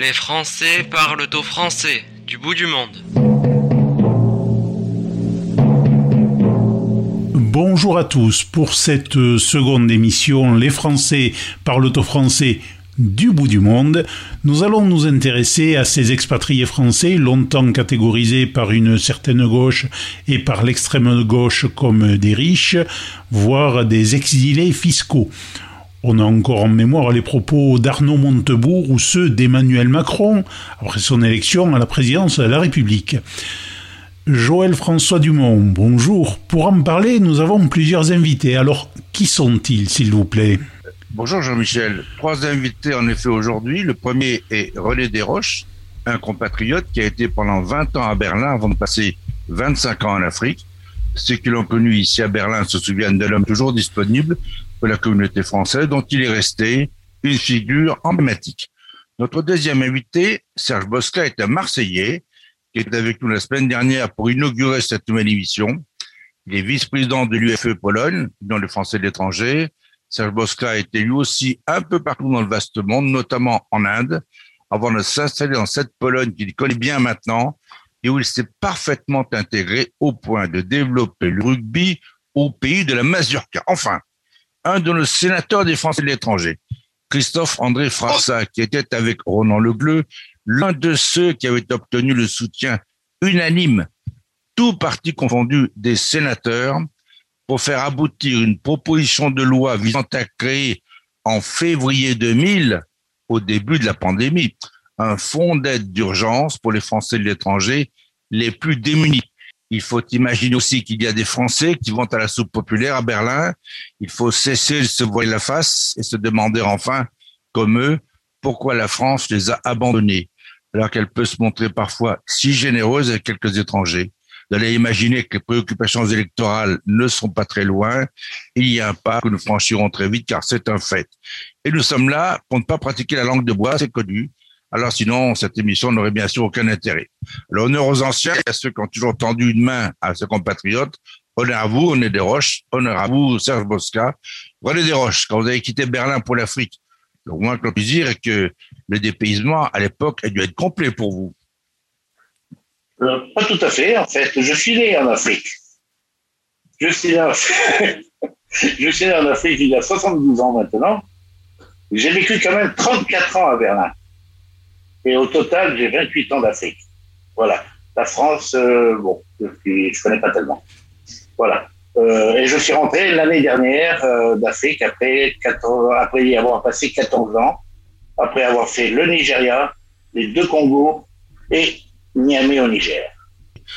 Les Français parlent au français du bout du monde. Bonjour à tous. Pour cette seconde émission, Les Français parlent au français du bout du monde, nous allons nous intéresser à ces expatriés français longtemps catégorisés par une certaine gauche et par l'extrême gauche comme des riches, voire des exilés fiscaux. On a encore en mémoire les propos d'Arnaud Montebourg ou ceux d'Emmanuel Macron après son élection à la présidence de la République. Joël François Dumont, bonjour. Pour en parler, nous avons plusieurs invités. Alors, qui sont-ils, s'il vous plaît? Bonjour Jean-Michel. Trois invités en effet aujourd'hui. Le premier est René Desroches, un compatriote qui a été pendant 20 ans à Berlin avant de passer 25 ans en Afrique. Ceux qui l'ont connu ici à Berlin se souviennent de l'homme toujours disponible pour la communauté française dont il est resté une figure emblématique. Notre deuxième invité, Serge Bosca, est un Marseillais qui est avec nous la semaine dernière pour inaugurer cette nouvelle émission. Il est vice-président de l'UFE Pologne, dans le français de l'étranger. Serge Bosca a été lui aussi un peu partout dans le vaste monde, notamment en Inde, avant de s'installer dans cette Pologne qu'il connaît bien maintenant et où il s'est parfaitement intégré au point de développer le rugby au pays de la Mazurka. Enfin, un de nos sénateurs des Français de l'étranger, Christophe André Frassa, qui était avec Ronan Legleux, l'un de ceux qui avaient obtenu le soutien unanime, tout parti confondu, des sénateurs pour faire aboutir une proposition de loi visant à créer en février 2000, au début de la pandémie, un fonds d'aide d'urgence pour les Français de l'étranger les plus démunis. Il faut imaginer aussi qu'il y a des Français qui vont à la soupe populaire à Berlin. Il faut cesser de se voir la face et se demander enfin, comme eux, pourquoi la France les a abandonnés, alors qu'elle peut se montrer parfois si généreuse avec quelques étrangers. Allez imaginer que les préoccupations électorales ne sont pas très loin. Il y a un pas que nous franchirons très vite car c'est un fait. Et nous sommes là pour ne pas pratiquer la langue de bois, c'est connu. Alors sinon, cette émission n'aurait bien sûr aucun intérêt. Alors honneur aux anciens et à ceux qui ont toujours tendu une main à ses compatriotes. Honneur à vous, René Desroches. Honneur à vous, Serge Bosca. René Desroches, quand vous avez quitté Berlin pour l'Afrique, le moins que l'on puisse dire est que le dépaysement, à l'époque, a dû être complet pour vous. Euh, pas tout à fait, en fait. Je suis né en Afrique. Je suis né en, je suis né en Afrique il y a 72 ans maintenant. J'ai vécu quand même 34 ans à Berlin. Et au total, j'ai 28 ans d'Afrique. Voilà. La France, euh, bon, je ne connais pas tellement. Voilà. Euh, et je suis rentré l'année dernière euh, d'Afrique après, 14, après y avoir passé 14 ans, après avoir fait le Nigeria, les deux Congos et Niamey au Niger.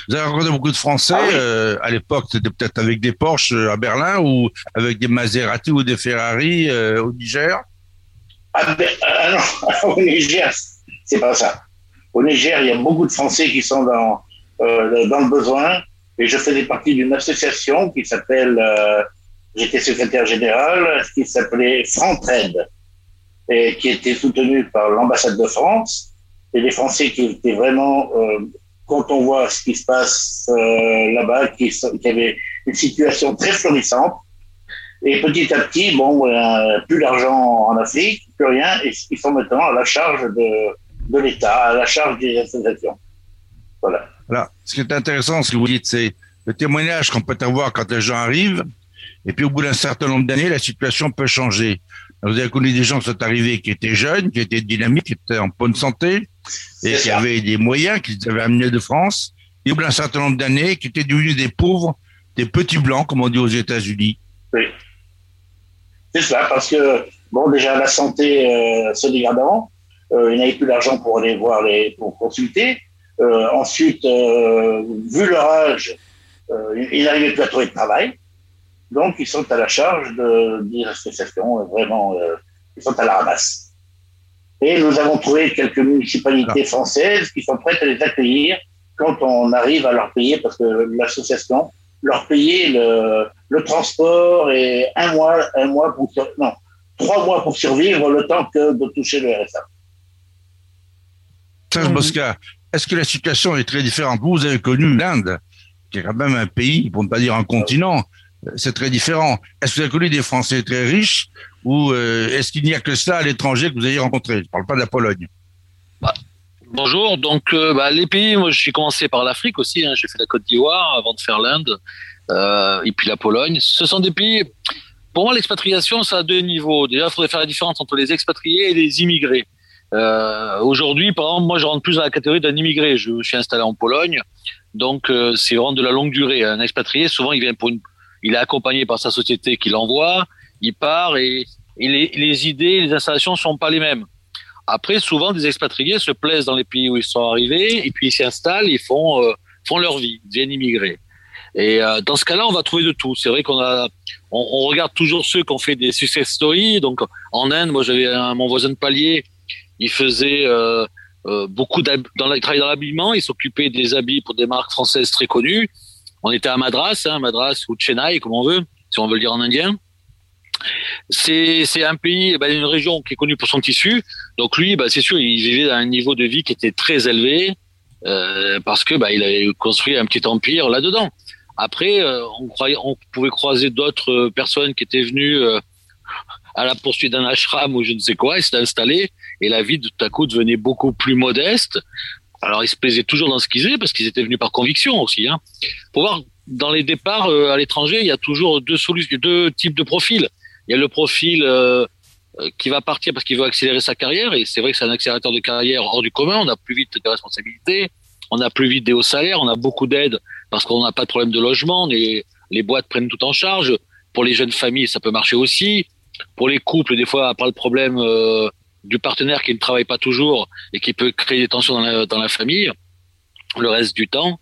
Vous avez rencontré beaucoup de Français. Ah oui. euh, à l'époque, c'était peut-être avec des Porsche à Berlin ou avec des Maserati ou des Ferrari euh, au Niger? Ah, ben, ah non, au Niger, c'est pas ça. Au Niger, il y a beaucoup de Français qui sont dans, euh, dans le besoin. Et je faisais partie d'une association qui s'appelle, euh, j'étais secrétaire général, qui s'appelait Frantraide, et qui était soutenue par l'ambassade de France. Et les Français qui étaient vraiment, euh, quand on voit ce qui se passe là-bas, qui, qui avaient une situation très florissante. Et petit à petit, bon, plus d'argent en Afrique, plus rien, et ils sont maintenant à la charge de, de l'État, à la charge des associations. Voilà. Voilà. Ce qui est intéressant, ce que vous dites, c'est le témoignage qu'on peut avoir quand les gens arrivent. Et puis, au bout d'un certain nombre d'années, la situation peut changer. Vous avez connu des gens qui sont arrivés qui étaient jeunes, qui étaient dynamiques, qui étaient en bonne santé, et qui ça. avaient des moyens qu'ils avaient amenés de France. Et au bout d'un certain nombre d'années, qui étaient devenus des pauvres, des petits blancs, comme on dit aux États-Unis. Oui. C'est ça, parce que, bon, déjà, la santé euh, se dégradant, ils n'avaient plus d'argent pour aller voir les, pour consulter. Euh, ensuite, euh, vu leur âge, euh, ils n'arrivaient plus à trouver de travail. Donc, ils sont à la charge de, des associations, euh, vraiment, euh, ils sont à la ramasse. Et nous avons trouvé quelques municipalités françaises qui sont prêtes à les accueillir quand on arrive à leur payer, parce que l'association leur payer le, le transport et un mois, un mois pour non, trois mois pour survivre le temps que de toucher le RSA. Serge Mhm. Bosca, est-ce que la situation est très différente? Vous, vous avez connu l'Inde, qui est quand même un pays, pour ne pas dire un continent, euh, c'est très différent. Est-ce que vous avez connu des Français très riches ou euh, est-ce qu'il n'y a que ça à l'étranger que vous avez rencontré? Je ne parle pas de la Pologne. Bah, bonjour. Donc, euh, bah, les pays, moi, j'ai commencé par l'Afrique aussi. Hein. J'ai fait la Côte d'Ivoire avant de faire l'Inde, euh, et puis la Pologne. Ce sont des pays. Pour moi, l'expatriation, ça a deux niveaux. Déjà, il faudrait faire la différence entre les expatriés et les immigrés. Euh, Aujourd'hui, par exemple, moi, je rentre plus dans la catégorie d'un immigré. Je, je, suis installé en Pologne, donc euh, c'est vraiment de la longue durée. Un expatrié, souvent, il vient pour il est accompagné par sa société qui l'envoie, il part et, les, idées, les installations sont pas les mêmes. Après, souvent, des expatriés se plaisent dans les pays où ils sont arrivés et puis ils s'y installent, ils font euh, font leur vie, deviennent immigrés. Et euh, dans ce cas-là, on va trouver de tout. C'est vrai qu'on a, on, regarde toujours ceux qui ont fait des success stories. Donc en Inde, moi j'avais mon voisin de palier il faisait euh, euh, beaucoup dans il travaillait dans l'habillement. Il s'occupait des habits pour des marques françaises très connues. On était à Madras, hein, Madras ou Chennai, comme on veut, si on veut le dire en indien. C'est un pays, ben, une région qui est connue pour son tissu. Donc lui, ben, c'est sûr, il vivait à un niveau de vie qui était très élevé euh, parce que ben, il avait construit un petit empire là-dedans. Après, on pouvait croiser d'autres personnes qui étaient venues à la poursuite d'un ashram ou je ne sais quoi, et s'est installé et la vie tout à coup devenait beaucoup plus modeste. Alors ils se plaisaient toujours dans ce qu'ils faisaient parce qu'ils étaient venus par conviction aussi. Hein. Pour voir dans les départs euh, à l'étranger, il y a toujours deux solutions, deux types de profils. Il y a le profil euh, euh, qui va partir parce qu'il veut accélérer sa carrière et c'est vrai que c'est un accélérateur de carrière hors du commun. On a plus vite de responsabilités, on a plus vite des hauts salaires, on a beaucoup d'aides parce qu'on n'a pas de problème de logement. Les, les boîtes prennent tout en charge. Pour les jeunes familles, ça peut marcher aussi. Pour les couples, des fois, pas le problème du partenaire qui ne travaille pas toujours et qui peut créer des tensions dans la, dans la famille, le reste du temps,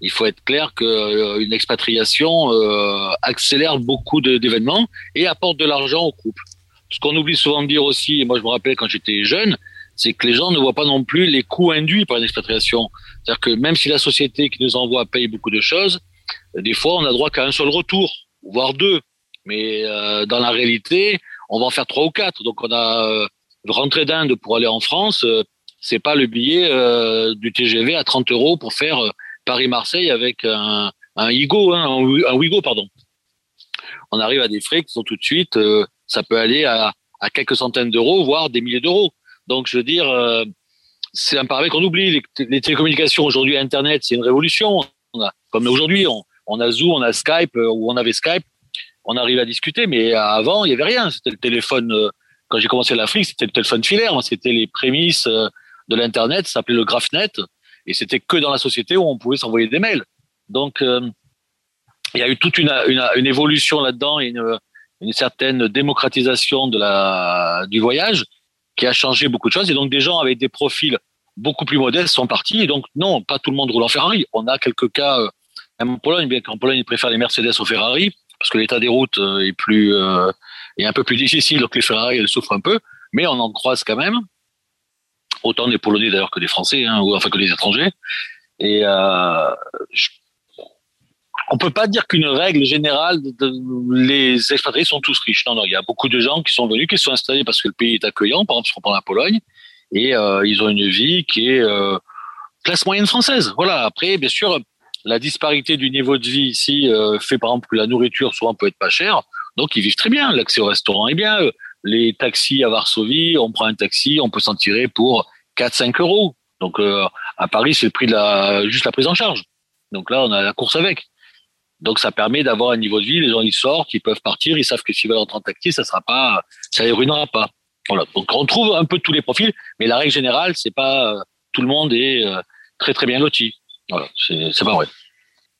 il faut être clair qu'une euh, expatriation euh, accélère beaucoup d'événements et apporte de l'argent au couple. Ce qu'on oublie souvent de dire aussi, et moi je me rappelle quand j'étais jeune, c'est que les gens ne voient pas non plus les coûts induits par une expatriation. C'est-à-dire que même si la société qui nous envoie paye beaucoup de choses, des fois on a droit qu'à un seul retour, voire deux. Mais euh, dans la réalité, on va en faire trois ou quatre. Donc on a euh, rentrer d'Inde pour aller en France, euh, c'est pas le billet euh, du TGV à 30 euros pour faire euh, Paris-Marseille avec un, un Igo, hein, un, Wigo, pardon. On arrive à des frais qui sont tout de suite, ça peut aller à, à quelques centaines d'euros, voire des milliers d'euros. Donc, je veux dire, c'est un paramètre qu'on oublie. Les, télécommunications aujourd'hui, Internet, c'est une révolution. On a, comme aujourd'hui, on, a Zoom, on a Skype, ou on avait Skype, on arrive à discuter, mais avant, il y avait rien. C'était le téléphone quand j'ai commencé l'Afrique, c'était le téléphone filaire, c'était les prémices de l'internet, ça s'appelait le GraphNet, et c'était que dans la société où on pouvait s'envoyer des mails. Donc, euh, il y a eu toute une, évolution là-dedans, et une, certaine démocratisation de la du voyage qui a changé beaucoup de choses. Et donc, des gens avec des profils beaucoup plus modestes sont partis. Et donc, non, pas tout le monde roule en Ferrari. On a quelques cas, euh, même en Pologne, bien qu'en Pologne, ils préfèrent les Mercedes aux Ferrari parce que l'état des routes est plus euh, est un peu plus difficile, donc les Ferrari elles souffrent un peu, mais on en croise quand même. Autant des Polonais d'ailleurs que des Français, hein, ou enfin que des étrangers. Et euh, je, on peut pas dire qu'une règle générale, de, de, les expatriés sont tous riches. Non, non, il y a beaucoup de gens qui sont venus, qui sont installés parce que le pays est accueillant. Par exemple, si on prend la Pologne, et euh, ils ont une vie qui est euh, classe moyenne française. Voilà. Après, bien sûr, la disparité du niveau de vie ici euh, fait par exemple que la nourriture souvent peut être pas chère. Donc ils vivent très bien. L'accès au restaurant est bien. Les taxis à Varsovie, on prend un taxi, on peut s'en tirer pour 4-5 euros. Donc euh, à Paris, c'est le prix de la juste la prise en charge. Donc là, on a la course avec. Donc ça permet d'avoir un niveau de vie. Les gens ils sortent, ils peuvent partir, ils savent que s'ils veulent rentrer en taxi, ça sera pas, ça les ruinera pas. Voilà. Donc on trouve un peu tous les profils, mais la règle générale, c'est pas euh, tout le monde est euh, très très bien loti. Voilà, c'est pas vrai.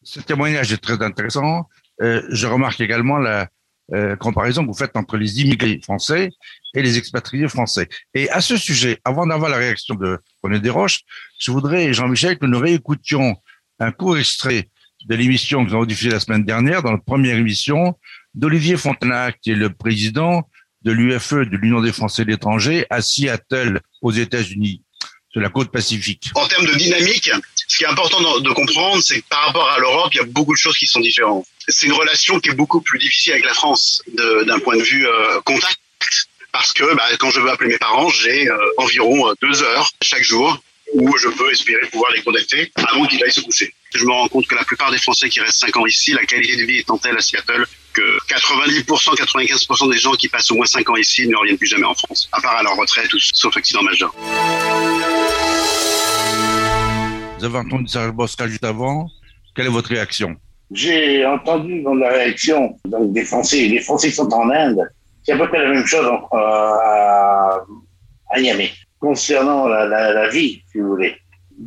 Ce témoignage est très intéressant. Euh, je remarque également la, euh, comparaison que vous faites entre les immigrés français et les expatriés français. Et à ce sujet, avant d'avoir la réaction de René Desroches, je voudrais, Jean-Michel, que nous réécoutions un court extrait de l'émission que nous avons diffusée la semaine dernière, dans la première émission, d'Olivier Fontenac, qui est le président de l'UFE, de l'Union des Français de l'étranger, à Seattle, aux États-Unis de la côte pacifique. En termes de dynamique, ce qui est important de comprendre, c'est que par rapport à l'Europe, il y a beaucoup de choses qui sont différentes. C'est une relation qui est beaucoup plus difficile avec la France d'un point de vue euh, contact, parce que bah, quand je veux appeler mes parents, j'ai euh, environ euh, deux heures chaque jour où je peux espérer pouvoir les contacter avant qu'ils aillent se coucher. Je me rends compte que la plupart des Français qui restent cinq ans ici, la qualité de vie étant telle à Seattle que 90%, 95% des gens qui passent au moins cinq ans ici ne reviennent plus jamais en France, à part à leur retraite ou sauf accident majeur. Vous avez entendu Serge Bosca juste avant. Quelle est votre réaction? J'ai entendu dans la réaction des Français. Les Français sont en Inde. C'est à peu près la même chose en, à, Niamey. Concernant la, vie, si vous voulez.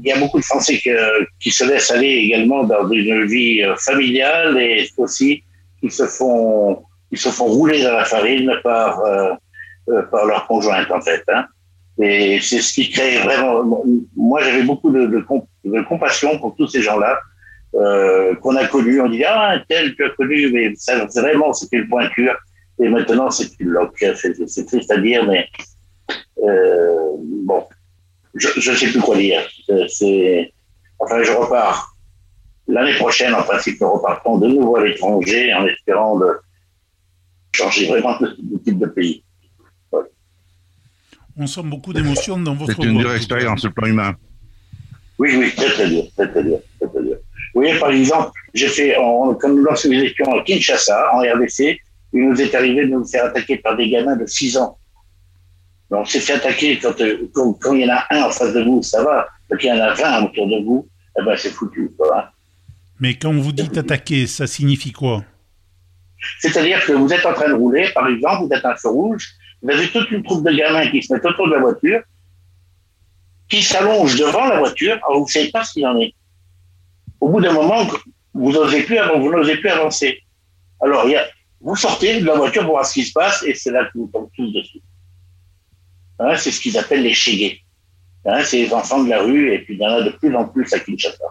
Il y a beaucoup de Français qui se laissent aller également dans une vie euh, familiale et aussi qui se font, qui se font rouler dans la farine par, euh, euh, par leur conjointe, en fait. Hein. Et c'est ce qui crée vraiment. Moi, j'avais beaucoup de, compassion pour tous ces gens-là euh, qu'on a connus. On dit ah tel tu as connu, mais ça, vraiment c'était une pointure. Et maintenant c'est une loque. C'est triste à dire, mais euh, bon, je ne sais plus quoi dire. C'est enfin je repars l'année prochaine. En principe, nous repartons de nouveau à l'étranger en espérant de changer vraiment de, de type de pays on sent beaucoup d'émotions dans votre C'est une dure expérience sur le plan humain. Oui, oui, très très dur, très très dur, très, très dur. Vous voyez, par exemple, j'ai fait, on, comme lorsque nous étions à Kinshasa, en RDC, il nous est arrivé de nous faire attaquer par des gamins de 6 ans. Donc, on s'est fait attaquer quand, quand, quand, il y en a un en face de vous, ça va. Quand il y en a 20 autour de vous, eh ben, c'est foutu. Hein. Mais quand vous dites attaquer, ça signifie quoi? C'est-à-dire que vous êtes en train de rouler, par exemple, vous êtes un feu rouge, vous avez toute une troupe de gamins qui se mettent autour de la voiture, qui s'allongent devant la voiture, alors vous ne savez pas ce qu'il en est. Au bout d'un moment, vous n'osez plus, vous n'osez plus avancer. Alors, il y a, vous sortez de la voiture pour voir ce qui se passe, et c'est là que vous tombez tous dessus. Hein, c'est ce qu'ils appellent les chégués. Hein, c'est les enfants de la rue, et puis il y en a de plus en plus à Kinshasa.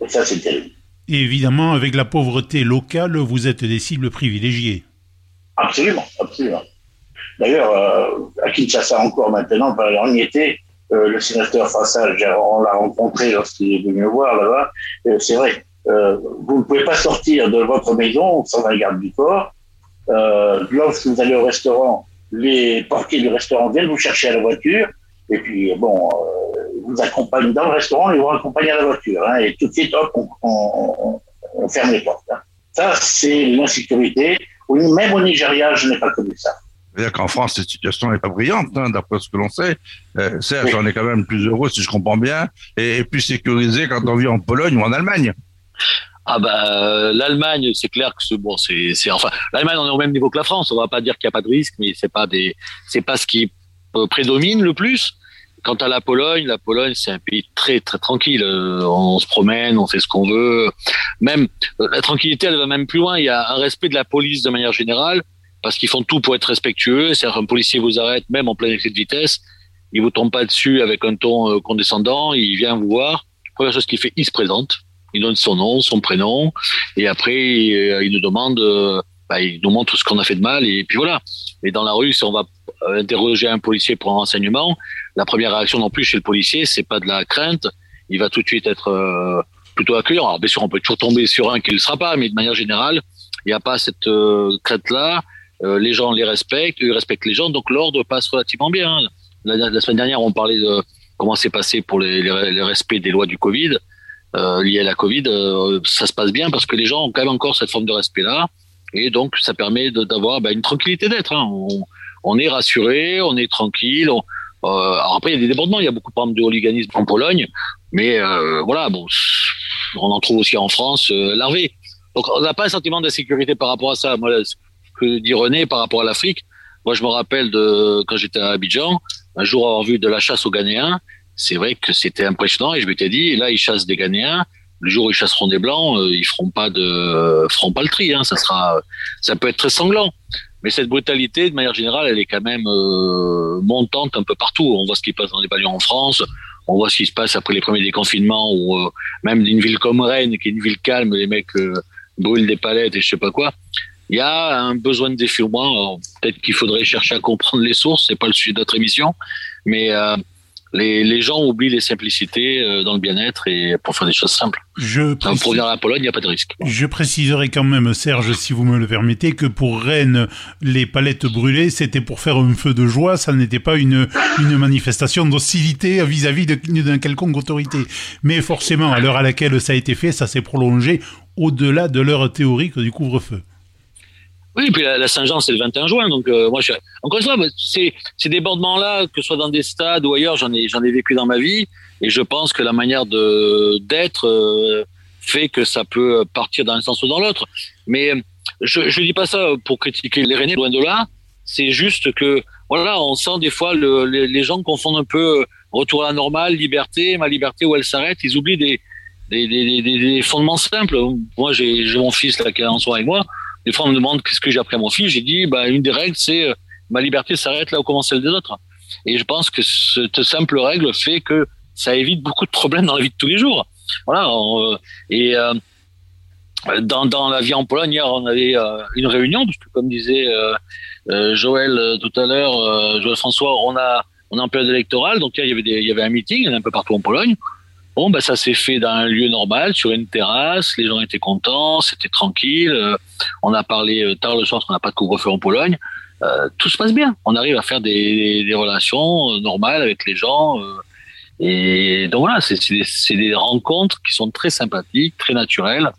Et ça, c'est terrible. Et évidemment, avec la pauvreté locale, vous êtes des cibles privilégiées. Absolument, absolument. D'ailleurs, euh, à Kinshasa encore maintenant, on y était, euh, le sénateur Fassal, on l'a rencontré lorsqu'il est venu me voir là-bas. Euh, c'est vrai, vous ne pouvez pas sortir de votre maison sans un garde du corps. Lorsque vous allez au restaurant, les portiers du restaurant viennent vous chercher à la voiture. Et puis, bon, euh, vous accompagnent dans le restaurant et vous accompagnent à la voiture. Hein, et tout de suite, hop, on ferme les portes. Hein. Ça, c'est l'insécurité. Même au Nigeria, je n'ai pas connu ça. C'est-à-dire qu'en France, cette situation n'est pas brillante, hein, d'après ce que l'on sait. Euh, certes, oui. on est quand même plus heureux, si je comprends bien, et, et plus sécurisé quand on vit en Pologne ou en Allemagne. Ah bah l'Allemagne, c'est clair que c'est bon, c'est enfin l'Allemagne on est au même niveau que la France. On va pas dire qu'il y a pas de risque, mais c'est pas des c'est pas ce qui prédomine le plus. Quant à la Pologne, la Pologne c'est un pays très très tranquille. On se promène, on fait ce qu'on veut. Même la tranquillité, elle va même plus loin. Il y a un respect de la police de manière générale parce qu'ils font tout pour être respectueux. C'est-à-dire qu'un policier vous arrête même en plein excès de vitesse, il vous tombe pas dessus avec un ton condescendant, il vient vous voir. Première chose qu'il fait, il se présente il donne son nom, son prénom, et après il nous demande, bah, il nous montre ce qu'on a fait de mal, et puis voilà. Et dans la rue, si on va interroger un policier pour un renseignement, la première réaction non plus chez le policier, c'est pas de la crainte, il va tout de suite être euh, plutôt accueillant. Alors bien sûr, on peut toujours tomber sur un qui ne le sera pas, mais de manière générale, il n'y a pas cette euh, crainte-là. Euh, les gens les respectent, eux respectent les gens, donc l'ordre passe relativement bien. La, la, semaine dernière, on parlait de comment c'est passé pour les, les, respects des lois du Covid euh, liées à la Covid, euh, ça se passe bien parce que les gens ont quand même encore cette forme de respect-là. Et donc, ça permet d'avoir bah, une tranquillité d'être. Hein. On, est rassuré, on est tranquille. Après, il y a des débordements. Il y a beaucoup de hooliganisme en Pologne. Mais voilà, bon, on en trouve aussi en France, larvé. Donc, on n'a pas un sentiment d'insécurité par rapport à ça. Que René par rapport à l'Afrique, moi, je me rappelle de quand j'étais à Abidjan, un jour avoir vu de la chasse aux Ghanéens c'est vrai que c'était impressionnant et je m'étais dit, là, ils chassent des Ghanéens. Le jour où ils chasseront des blancs, euh, ils feront pas de, feront pas le tri. Hein. Ça sera, ça peut être très sanglant. Mais cette brutalité, de manière générale, elle est quand même euh, montante un peu partout. On voit ce qui passe dans les balions en France. On voit ce qui se passe après les premiers déconfinements ou euh, même d'une ville comme Rennes, qui est une ville calme, les mecs euh, brûlent des palettes et je sais pas quoi. Il y a un besoin de défoulement. Peut-être qu'il faudrait chercher à comprendre les sources. C'est pas le sujet de notre émission, mais les, les, gens oublient les simplicités euh, dans le bien-être et pour faire des choses simples. Je précise... Pour venir à la Pologne, il n'y a pas de risque. Je préciserai quand même, Serge, si vous me le permettez, que pour Rennes, les palettes brûlées, c'était pour faire un feu de joie, ça n'était pas une, une manifestation d'hostilité vis-à-vis d'une quelconque autorité. Mais forcément, à l'heure à laquelle ça a été fait, ça s'est prolongé au-delà de l'heure théorique du couvre-feu. Oui, puis la, la Saint-Jean, c'est le 21 juin. Donc, euh, moi, je, encore une fois, c'est ces débordements-là, que ce soit dans des stades ou ailleurs, j'en ai, j'en ai vécu dans ma vie. Et je pense que la manière de d'être euh, fait que ça peut partir dans un sens ou dans l'autre. Mais je ne dis pas ça pour critiquer les Rennais, loin de là. C'est juste que voilà, on sent des fois le, les, les, gens confondent un peu retour à la normale, liberté, ma liberté où elle s'arrête. Ils oublient des, des, des, des, fondements simples. Moi, j'ai mon fils là qui est en soirée avec moi. Des fois, on me demande qu'est-ce que j'ai appris à mon fils. J'ai dit, bah, une des règles, c'est euh, ma liberté s'arrête là où commence celle des autres. Et je pense que cette simple règle fait que ça évite beaucoup de problèmes dans la vie de tous les jours. Voilà. Euh, et euh, dans, dans la vie en Pologne, hier, on avait une réunion, parce que comme disait Joël tout à l'heure, Joël François, on a on est en période électorale, donc il y avait il y avait un meeting un peu partout en Pologne. Bon, bah, ça s'est fait dans un lieu normal, sur une terrasse. Les gens étaient contents, c'était tranquille. Euh, on a parlé euh, tard le soir parce qu'on n'a pas de couvre-feu en Pologne. Euh, tout se passe bien. On arrive à faire des, des relations normales avec les gens. et donc voilà, c'est des, des rencontres qui sont très sympathiques, très naturelles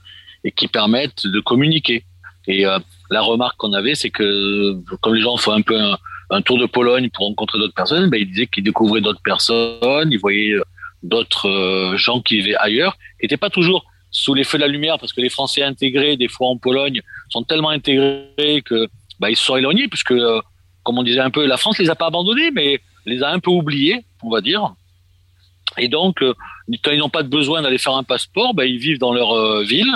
et qui permettent de communiquer. Et la remarque qu'on avait, c'est que comme les gens font un peu un, un tour de Pologne pour rencontrer d'autres personnes, ben, ils disaient qu'ils découvraient d'autres personnes, ils voyaient d'autres euh, gens qui vivaient ailleurs, qui n'étaient pas toujours sous les feux de la lumière, parce que les Français intégrés, des fois en Pologne, sont tellement intégrés que bah, ils se sont éloignés, puisque, euh, comme on disait un peu, la France les a pas abandonnés, mais les a un peu oubliés, on va dire. Et donc, euh, quand ils n'ont pas de besoin d'aller faire un passeport, bah, ils vivent dans leur ville,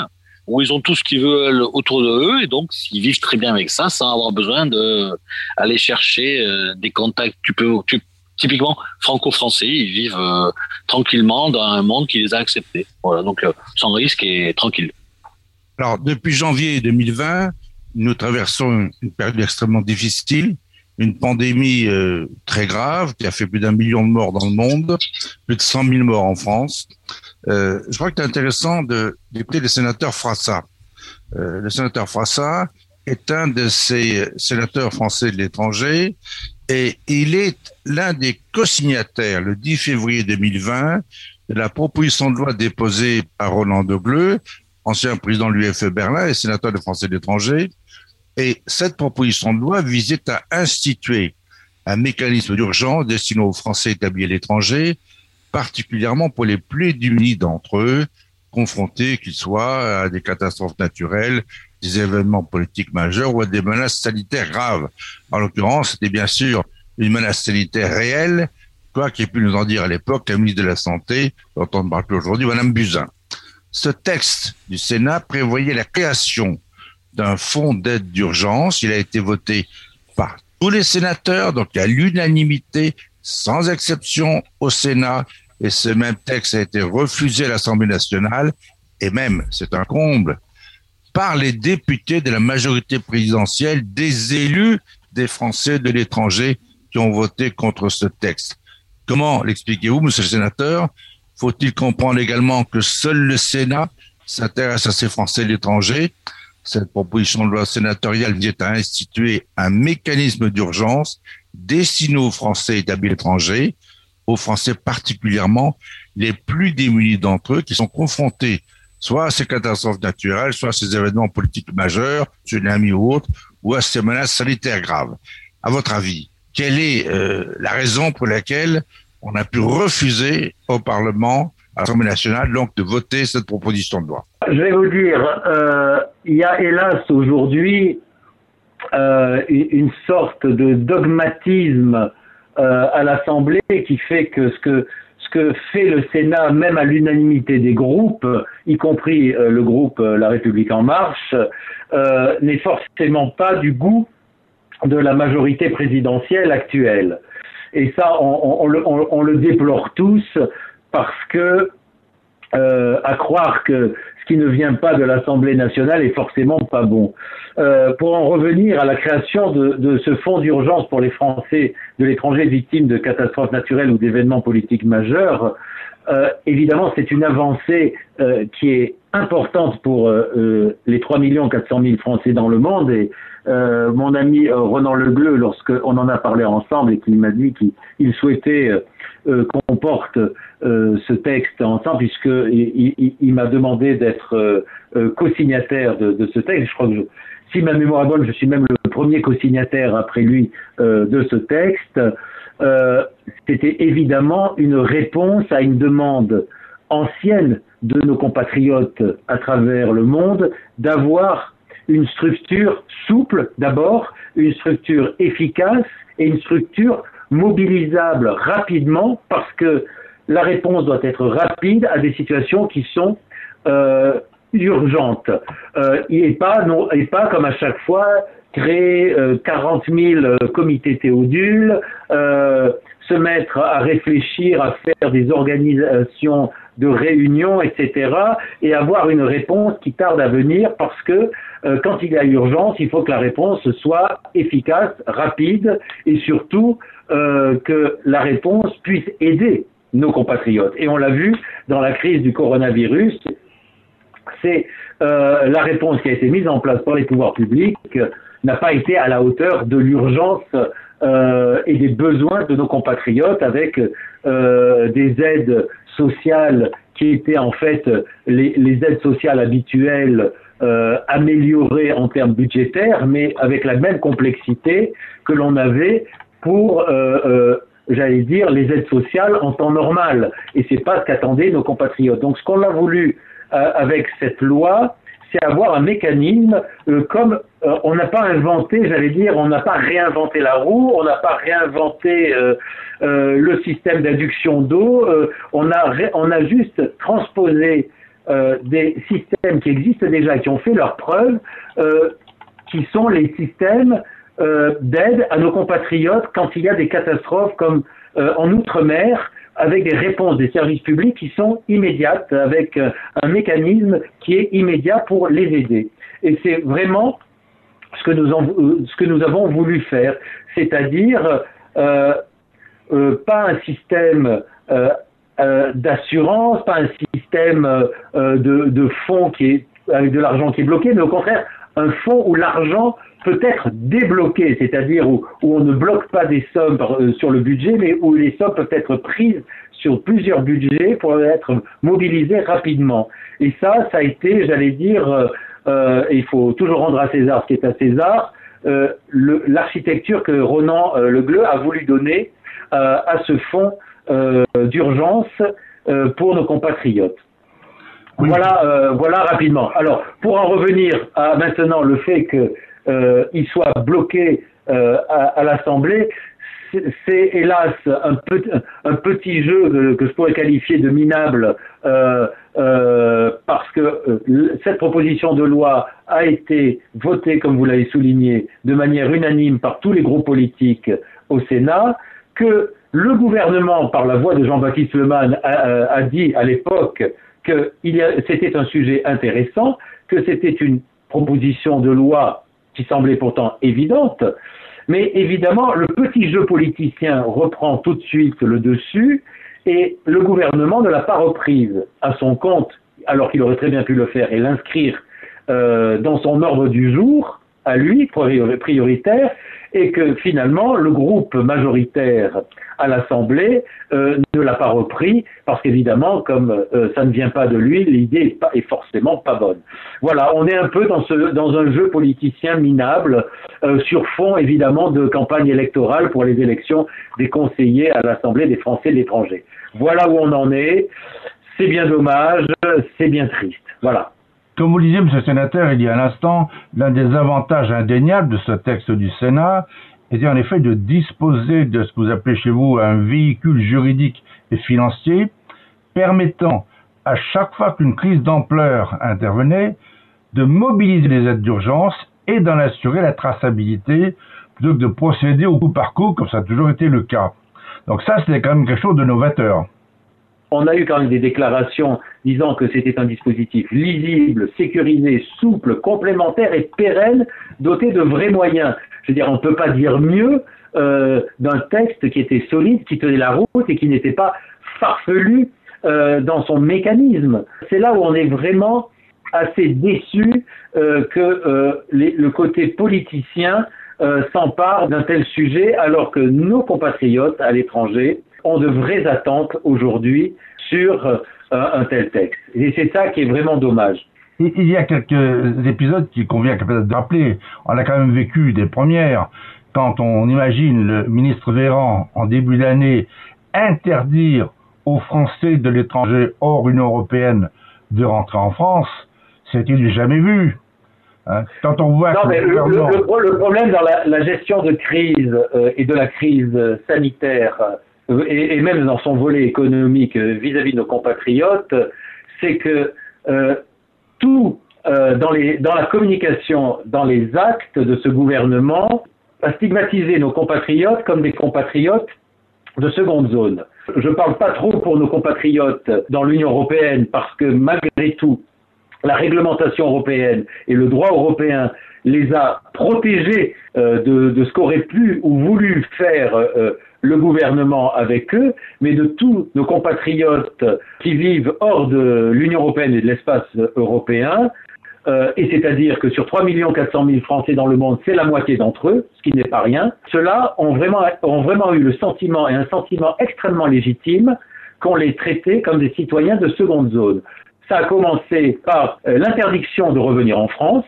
où ils ont tout ce qu'ils veulent autour de eux, et donc ils vivent très bien avec ça, sans avoir besoin de aller chercher des contacts. Tu peux, typiquement franco-français, ils vivent euh, tranquillement dans un monde qui les a acceptés. Voilà, donc euh, sans risque et tranquille. Alors, depuis janvier 2020, nous traversons une période extrêmement difficile, une pandémie euh, très grave qui a fait plus d'un million de morts dans le monde, plus de 100 000 morts en France. je crois que c'est intéressant d'écouter le sénateur Frassa. le sénateur Frassa est un de ces sénateurs français de l'étranger et il est l'un des co-signataires le 10 février 2020 de la proposition de loi déposée par Roland de Gleu, ancien président de l'UFE Berlin et sénateur des Français de l'étranger. Et cette proposition de loi visait à instituer un mécanisme d'urgence destiné aux Français établis à l'étranger, particulièrement pour les plus démunis d'entre eux, confrontés qu'ils soient à des catastrophes naturelles, des événements politiques majeurs ou à des menaces sanitaires graves. En l'occurrence, c'était bien sûr une menace sanitaire réelle, quoi qu'il ait pu nous en dire à l'époque la ministre de la Santé, dont on ne parle plus aujourd'hui, Madame Buzyn. Ce texte du Sénat prévoyait la création d'un fonds d'aide d'urgence. Il a été voté par tous les sénateurs, donc à l'unanimité, sans exception au Sénat, et ce même texte a été refusé à l'Assemblée nationale, et même, c'est un comble, par les députés de la majorité présidentielle, des élus des Français de l'étranger qui ont voté contre ce texte. Comment l'expliquez-vous, monsieur le sénateur? Faut-il comprendre également que seul le Sénat s'intéresse à ces Français de l'étranger? Cette proposition de loi sénatoriale vient à instituer un mécanisme d'urgence destiné aux Français établis à l'étranger, aux Français particulièrement les plus démunis d'entre eux qui sont confrontés soit à ces catastrophes naturelles, soit à ces événements politiques majeurs, tsunamis ou autres, ou à ces menaces sanitaires graves. À votre avis, quelle est euh, la raison pour laquelle on a pu refuser au Parlement, à l'Assemblée nationale, donc de voter cette proposition de loi? Je vais vous dire, euh, il y a hélas aujourd'hui euh, une sorte de dogmatisme à l'Assemblée qui fait que ce que que fait le Sénat, même à l'unanimité des groupes, y compris euh, le groupe euh, La République en marche, euh, n'est forcément pas du goût de la majorité présidentielle actuelle. Et ça, on, le, déplore tous parce que, à croire que ce qui ne vient pas de l'Assemblée nationale est forcément pas bon. Euh, pour en revenir à la création de, de ce fonds d'urgence pour les Français de l'étranger victimes de catastrophes naturelles ou d'événements politiques majeurs, euh, évidemment, c'est une avancée euh, qui est importante pour euh, euh, les 3 400 000 Français dans le monde. Et mon ami Ronan Legleu, lorsqu'on en a parlé ensemble et qu'il m'a dit qu'il souhaitait qu'on porte ce texte ensemble, puisqu'il il, il, m'a demandé d'être co-signataire de, de, ce texte, je crois que je, si ma mémoire est bonne, je suis même le premier co-signataire après lui euh, de ce texte. Euh, c'était évidemment une réponse à une demande ancienne de nos compatriotes à travers le monde d'avoir une structure souple d'abord, une structure efficace et une structure mobilisable rapidement parce que la réponse doit être rapide à des situations qui sont euh, urgentes. Euh, pas, non, et pas comme à chaque fois créer euh, 40 000 euh, comités théodules, euh, se mettre à réfléchir, à faire des organisations de réunions, etc., et avoir une réponse qui tarde à venir parce que euh, quand il y a urgence, il faut que la réponse soit efficace, rapide, et surtout euh, que la réponse puisse aider nos compatriotes. Et on l'a vu dans la crise du coronavirus, c'est euh, la réponse qui a été mise en place par les pouvoirs publics n'a pas été à la hauteur de l'urgence euh, et des besoins de nos compatriotes avec euh, des aides sociales qui étaient en fait les, les aides sociales habituelles euh, améliorées en termes budgétaires, mais avec la même complexité que l'on avait pour, euh, euh, j'allais dire, les aides sociales en temps normal. Et c'est pas ce qu'attendaient nos compatriotes. Donc, ce qu'on a voulu euh, avec cette loi, c'est avoir un mécanisme euh, comme euh, on n'a pas inventé, j'allais dire, on n'a pas réinventé la roue, on n'a pas réinventé euh, euh, le système d'induction d'eau, euh, on, a on a juste transposé euh, des systèmes qui existent déjà, qui ont fait leurs preuves, qui sont les systèmes d'aide à nos compatriotes quand il y a des catastrophes comme en Outre-mer, avec des réponses des services publics qui sont immédiates, avec un mécanisme qui est immédiat pour les aider. Et c'est vraiment ce que nous, nous avons voulu faire, c'est-à-dire euh, euh, pas un système euh, d'assurance, pas un système de, fonds avec de l'argent qui est bloqué, mais au contraire un fonds où l'argent peut être débloqué, c'est-à-dire où, où, on ne bloque pas des sommes sur le budget, mais où les sommes peuvent être prises sur plusieurs budgets pour être mobilisées rapidement. Et ça, ça a été, j'allais dire, euh, il faut toujours rendre à César ce qui est à César, euh, l'architecture que Ronan euh, Le Gleu a voulu donner euh, à ce fonds euh, d'urgence euh, pour nos compatriotes. Oui. Voilà, voilà rapidement. Alors, pour en revenir à maintenant le fait qu'il soit bloqué à, à l'Assemblée, c'est hélas un, petit jeu que je pourrais qualifier de minable euh, euh, parce que euh, cette proposition de loi a été votée, comme vous l'avez souligné, de manière unanime par tous les groupes politiques au Sénat, que le gouvernement, par la voix de Jean-Baptiste Lemann, a, a, dit à l'époque que c'était un sujet intéressant, que c'était une proposition de loi qui semblait pourtant évidente, mais évidemment, le petit jeu politicien reprend tout de suite le dessus et le gouvernement ne l'a pas reprise à son compte, alors qu'il aurait très bien pu le faire et l'inscrire euh, dans son ordre du jour, à lui, prioritaire, et que finalement le groupe majoritaire à l'Assemblée euh, ne l'a pas repris parce qu'évidemment, comme euh, ça ne vient pas de lui, l'idée est, forcément pas bonne. Voilà, on est un peu dans, ce, dans un jeu politicien minable euh, sur fond évidemment de campagne électorale pour les élections des conseillers à l'Assemblée des Français de l'étranger. Voilà où on en est. C'est bien dommage, c'est bien triste. Voilà. Comme vous le disiez, Monsieur le Sénateur, il y a un instant, l'un des avantages indéniables de ce texte du Sénat était en effet de disposer de ce que vous appelez chez vous un véhicule juridique et financier permettant à chaque fois qu'une crise d'ampleur intervenait de mobiliser les aides d'urgence et d'en assurer la traçabilité plutôt que de procéder au coup par coup comme ça a toujours été le cas. Donc ça, c'était quand même quelque chose de novateur on a eu quand même des déclarations disant que c'était un dispositif lisible, sécurisé, souple, complémentaire et pérenne, doté de vrais moyens. Je veux dire, on ne peut pas dire mieux euh, d'un texte qui était solide, qui tenait la route et qui n'était pas farfelu euh, dans son mécanisme. C'est là où on est vraiment assez déçu euh, que les, le côté politicien s'empare d'un tel sujet alors que nos compatriotes à l'étranger ont de vraies attentes aujourd'hui sur euh, un tel texte. Et c'est ça qui est vraiment dommage. Il y a quelques épisodes qu'il convient peut-être de rappeler. On a quand même vécu des premières. quand on imagine le ministre Véran en début d'année interdire aux Français de l'étranger hors Union européenne de rentrer en France, c'est-il jamais vu hein Quand on voit non, mais le, problème dans la, gestion de crise euh, et de la crise sanitaire euh, et, même dans son volet économique vis-à-vis de nos compatriotes, c'est que euh, tout dans, les, dans la communication, dans les actes de ce gouvernement, a stigmatisé nos compatriotes comme des compatriotes de seconde zone. Je ne parle pas trop pour nos compatriotes dans l'Union européenne parce que malgré tout, la réglementation européenne et le droit européen les a protégés euh, de, ce qu'aurait pu ou voulu faire euh, le gouvernement avec eux, mais de tous nos compatriotes qui vivent hors de l'Union européenne et de l'espace européen, euh, et c'est-à-dire que sur 3 400 000 Français dans le monde, c'est la moitié d'entre eux, ce qui n'est pas rien, ceux-là ont vraiment, ont vraiment eu le sentiment, et un sentiment extrêmement légitime, qu'on les traitait comme des citoyens de seconde zone. Ça a commencé par euh, l'interdiction de revenir en France,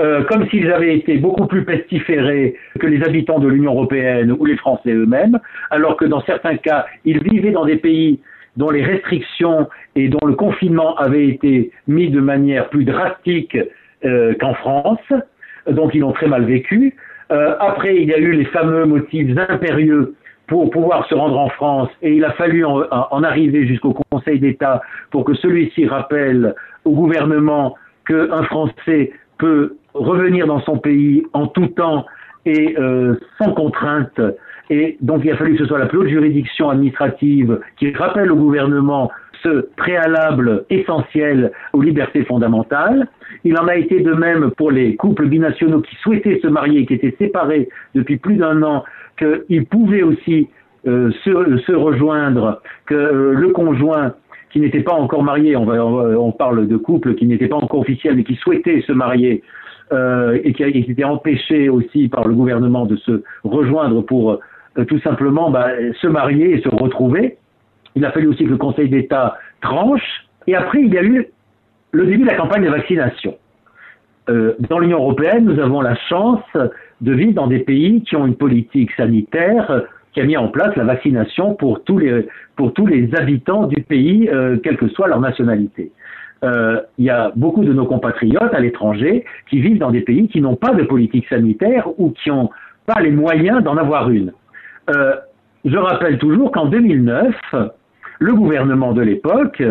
euh, comme s'ils avaient été beaucoup plus pestiférés que les habitants de l'Union européenne ou les Français eux-mêmes, alors que dans certains cas, ils vivaient dans des pays dont les restrictions et dont le confinement avaient été mis de manière plus drastique euh, qu'en France, donc ils l'ont très mal vécu. Euh, après, il y a eu les fameux motifs impérieux pour pouvoir se rendre en France et il a fallu en, en arriver jusqu'au Conseil d'État pour que celui-ci rappelle au gouvernement qu'un Français peut revenir dans son pays en tout temps et euh, sans contrainte et donc il a fallu que ce soit la plus haute juridiction administrative qui rappelle au gouvernement ce préalable essentiel aux libertés fondamentales. Il en a été de même pour les couples binationaux qui souhaitaient se marier, qui étaient séparés depuis plus d'un an, qu'ils pouvaient aussi euh, se, rejoindre, que euh, le conjoint qui n'était pas encore marié, on, on parle de couples qui n'étaient pas encore officiels mais qui souhaitaient se marier, euh, et qui, qui était empêché aussi par le gouvernement de se rejoindre pour euh, tout simplement bah, se marier et se retrouver. Il a fallu aussi que le Conseil d'État tranche. Et après, il y a eu le début de la campagne de vaccination. Euh, dans l'Union européenne, nous avons la chance de vivre dans des pays qui ont une politique sanitaire qui a mis en place la vaccination pour tous les, pour tous les habitants du pays, quelle que soit leur nationalité. Euh, il y a beaucoup de nos compatriotes à l'étranger qui vivent dans des pays qui n'ont pas de politique sanitaire ou qui n'ont pas les moyens d'en avoir une. Euh, je rappelle toujours qu'en 2009, le gouvernement de l'époque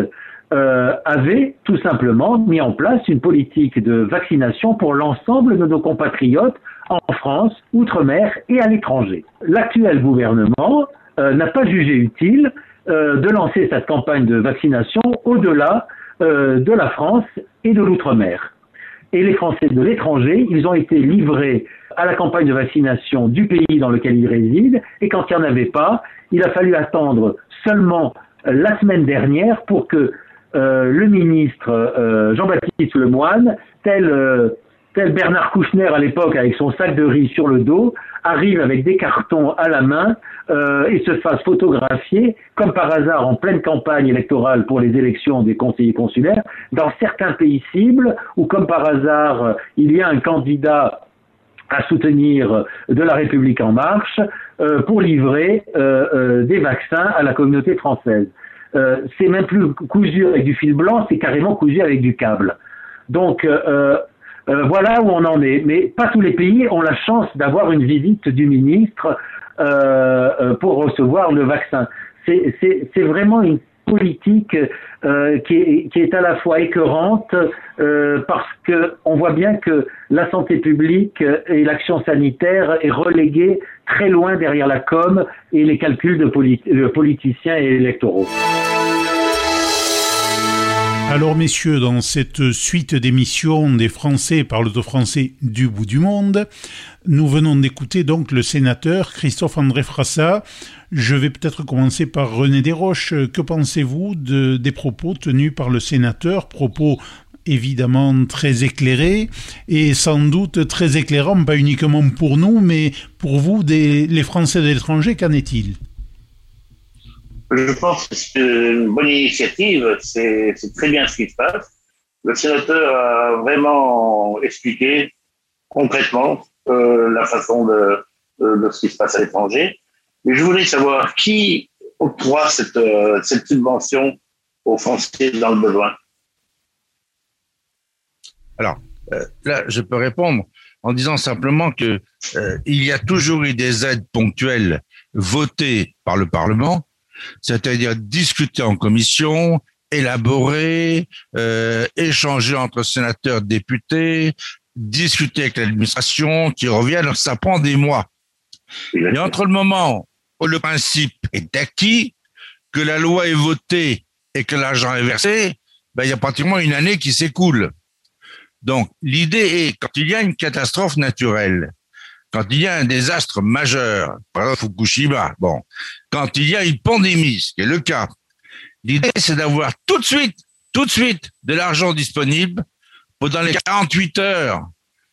euh, avait tout simplement mis en place une politique de vaccination pour l'ensemble de nos compatriotes en France, outre-mer et à l'étranger. L'actuel gouvernement euh, n'a pas jugé utile de lancer cette campagne de vaccination au-delà de la France et de l'outre-mer. Et les Français de l'étranger, ils ont été livrés à la campagne de vaccination du pays dans lequel il réside, et quand il n'y en avait pas, il a fallu attendre seulement euh, la semaine dernière pour que euh, le ministre euh, Jean-Baptiste Lemoine, tel, tel Bernard Kouchner à l'époque avec son sac de riz sur le dos, arrive avec des cartons à la main et se fasse photographier, comme par hasard en pleine campagne électorale pour les élections des conseillers consulaires, dans certains pays cibles, où comme par hasard il y a un candidat à soutenir de la République en marche euh, pour livrer euh, euh, des vaccins à la communauté française. c'est même plus cousu avec du fil blanc, c'est carrément cousu avec du câble. Donc voilà où on en est. Mais pas tous les pays ont la chance d'avoir une visite du ministre pour recevoir le vaccin. C'est vraiment une politique euh, qui, est, qui, est, à la fois écœurante euh, parce que on voit bien que la santé publique et l'action sanitaire est reléguée très loin derrière la com et les calculs de, de politiciens et électoraux. Alors messieurs, dans cette suite d'émissions des Français par le français du bout du monde, nous venons d'écouter donc le sénateur Christophe-André Frassa. Je vais peut-être commencer par René Desroches. Que pensez-vous de, des propos tenus par le sénateur, propos évidemment très éclairés et sans doute très éclairants, pas uniquement pour nous, mais pour vous, des, les Français de l'étranger, qu'en est-il? Je pense que c'est une bonne initiative, c'est très bien ce qui se passe. Le sénateur a vraiment expliqué concrètement euh, la façon de, de ce qui se passe à l'étranger. Mais je voulais savoir qui octroie cette, cette subvention aux Français dans le besoin. Alors, là, je peux répondre en disant simplement que il y a toujours eu des aides ponctuelles votées par le Parlement, c'est-à-dire discutées en commission, élaborées, euh, échangées entre sénateurs, députés, discuter avec l'administration, qui reviennent, ça prend des mois. Et entre le moment où le principe est acquis, que la loi est votée et que l'argent est versé, ben, il y a pratiquement une année qui s'écoule. Donc, l'idée est, quand il y a une catastrophe naturelle, quand il y a un désastre majeur, par exemple Fukushima, bon, quand il y a une pandémie, ce qui est le cas, l'idée c'est d'avoir tout de suite, tout de suite de l'argent disponible pour dans les 48 heures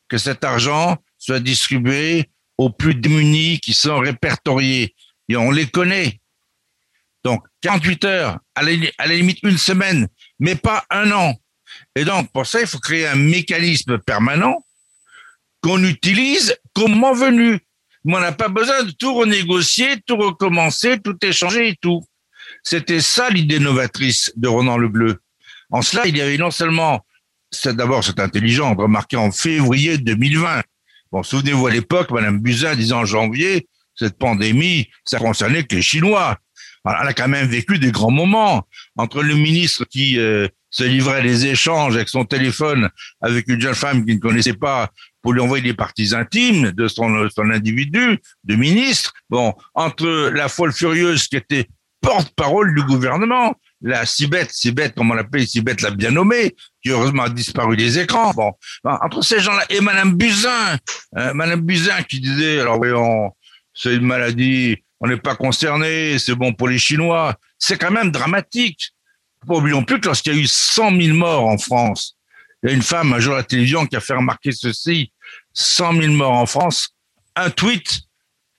que cet argent soit distribué aux plus démunis qui sont répertoriés. Et on les connaît. Donc, 48 heures, à la, à la limite une semaine, mais pas un an. Et donc, pour ça, il faut créer un mécanisme permanent qu'on utilise comme venu. On n'a pas besoin de tout renégocier, tout recommencer, tout échanger et tout. C'était ça l'idée novatrice de Ronan Le Bleu. En cela, il y avait non seulement, d'abord c'est intelligent, remarqué en février 2020. Bon, souvenez-vous à l'époque, Madame Buzyn disait en janvier, cette pandémie, ça concernait que les Chinois. Elle a quand même vécu des grands moments entre le ministre qui euh, se livrait des échanges avec son téléphone avec une jeune femme qu'il ne connaissait pas pour lui envoyer des parties intimes de son, son individu, de ministre. Bon, entre la folle furieuse qui était porte-parole du gouvernement, la Cibette, Cibette, comme on l'appelle, Cibette l'a bien nommée, qui heureusement a disparu des écrans. Bon, entre ces gens-là et Madame Buzyn, euh, Madame Buzyn qui disait, alors voyons, c'est une maladie, on n'est pas concerné, c'est bon pour les Chinois. C'est quand même dramatique. Oublions plus que lorsqu'il y a eu 100 000 morts en France, il y a une femme un jour à la télévision qui a fait remarquer ceci 100 000 morts en France, un tweet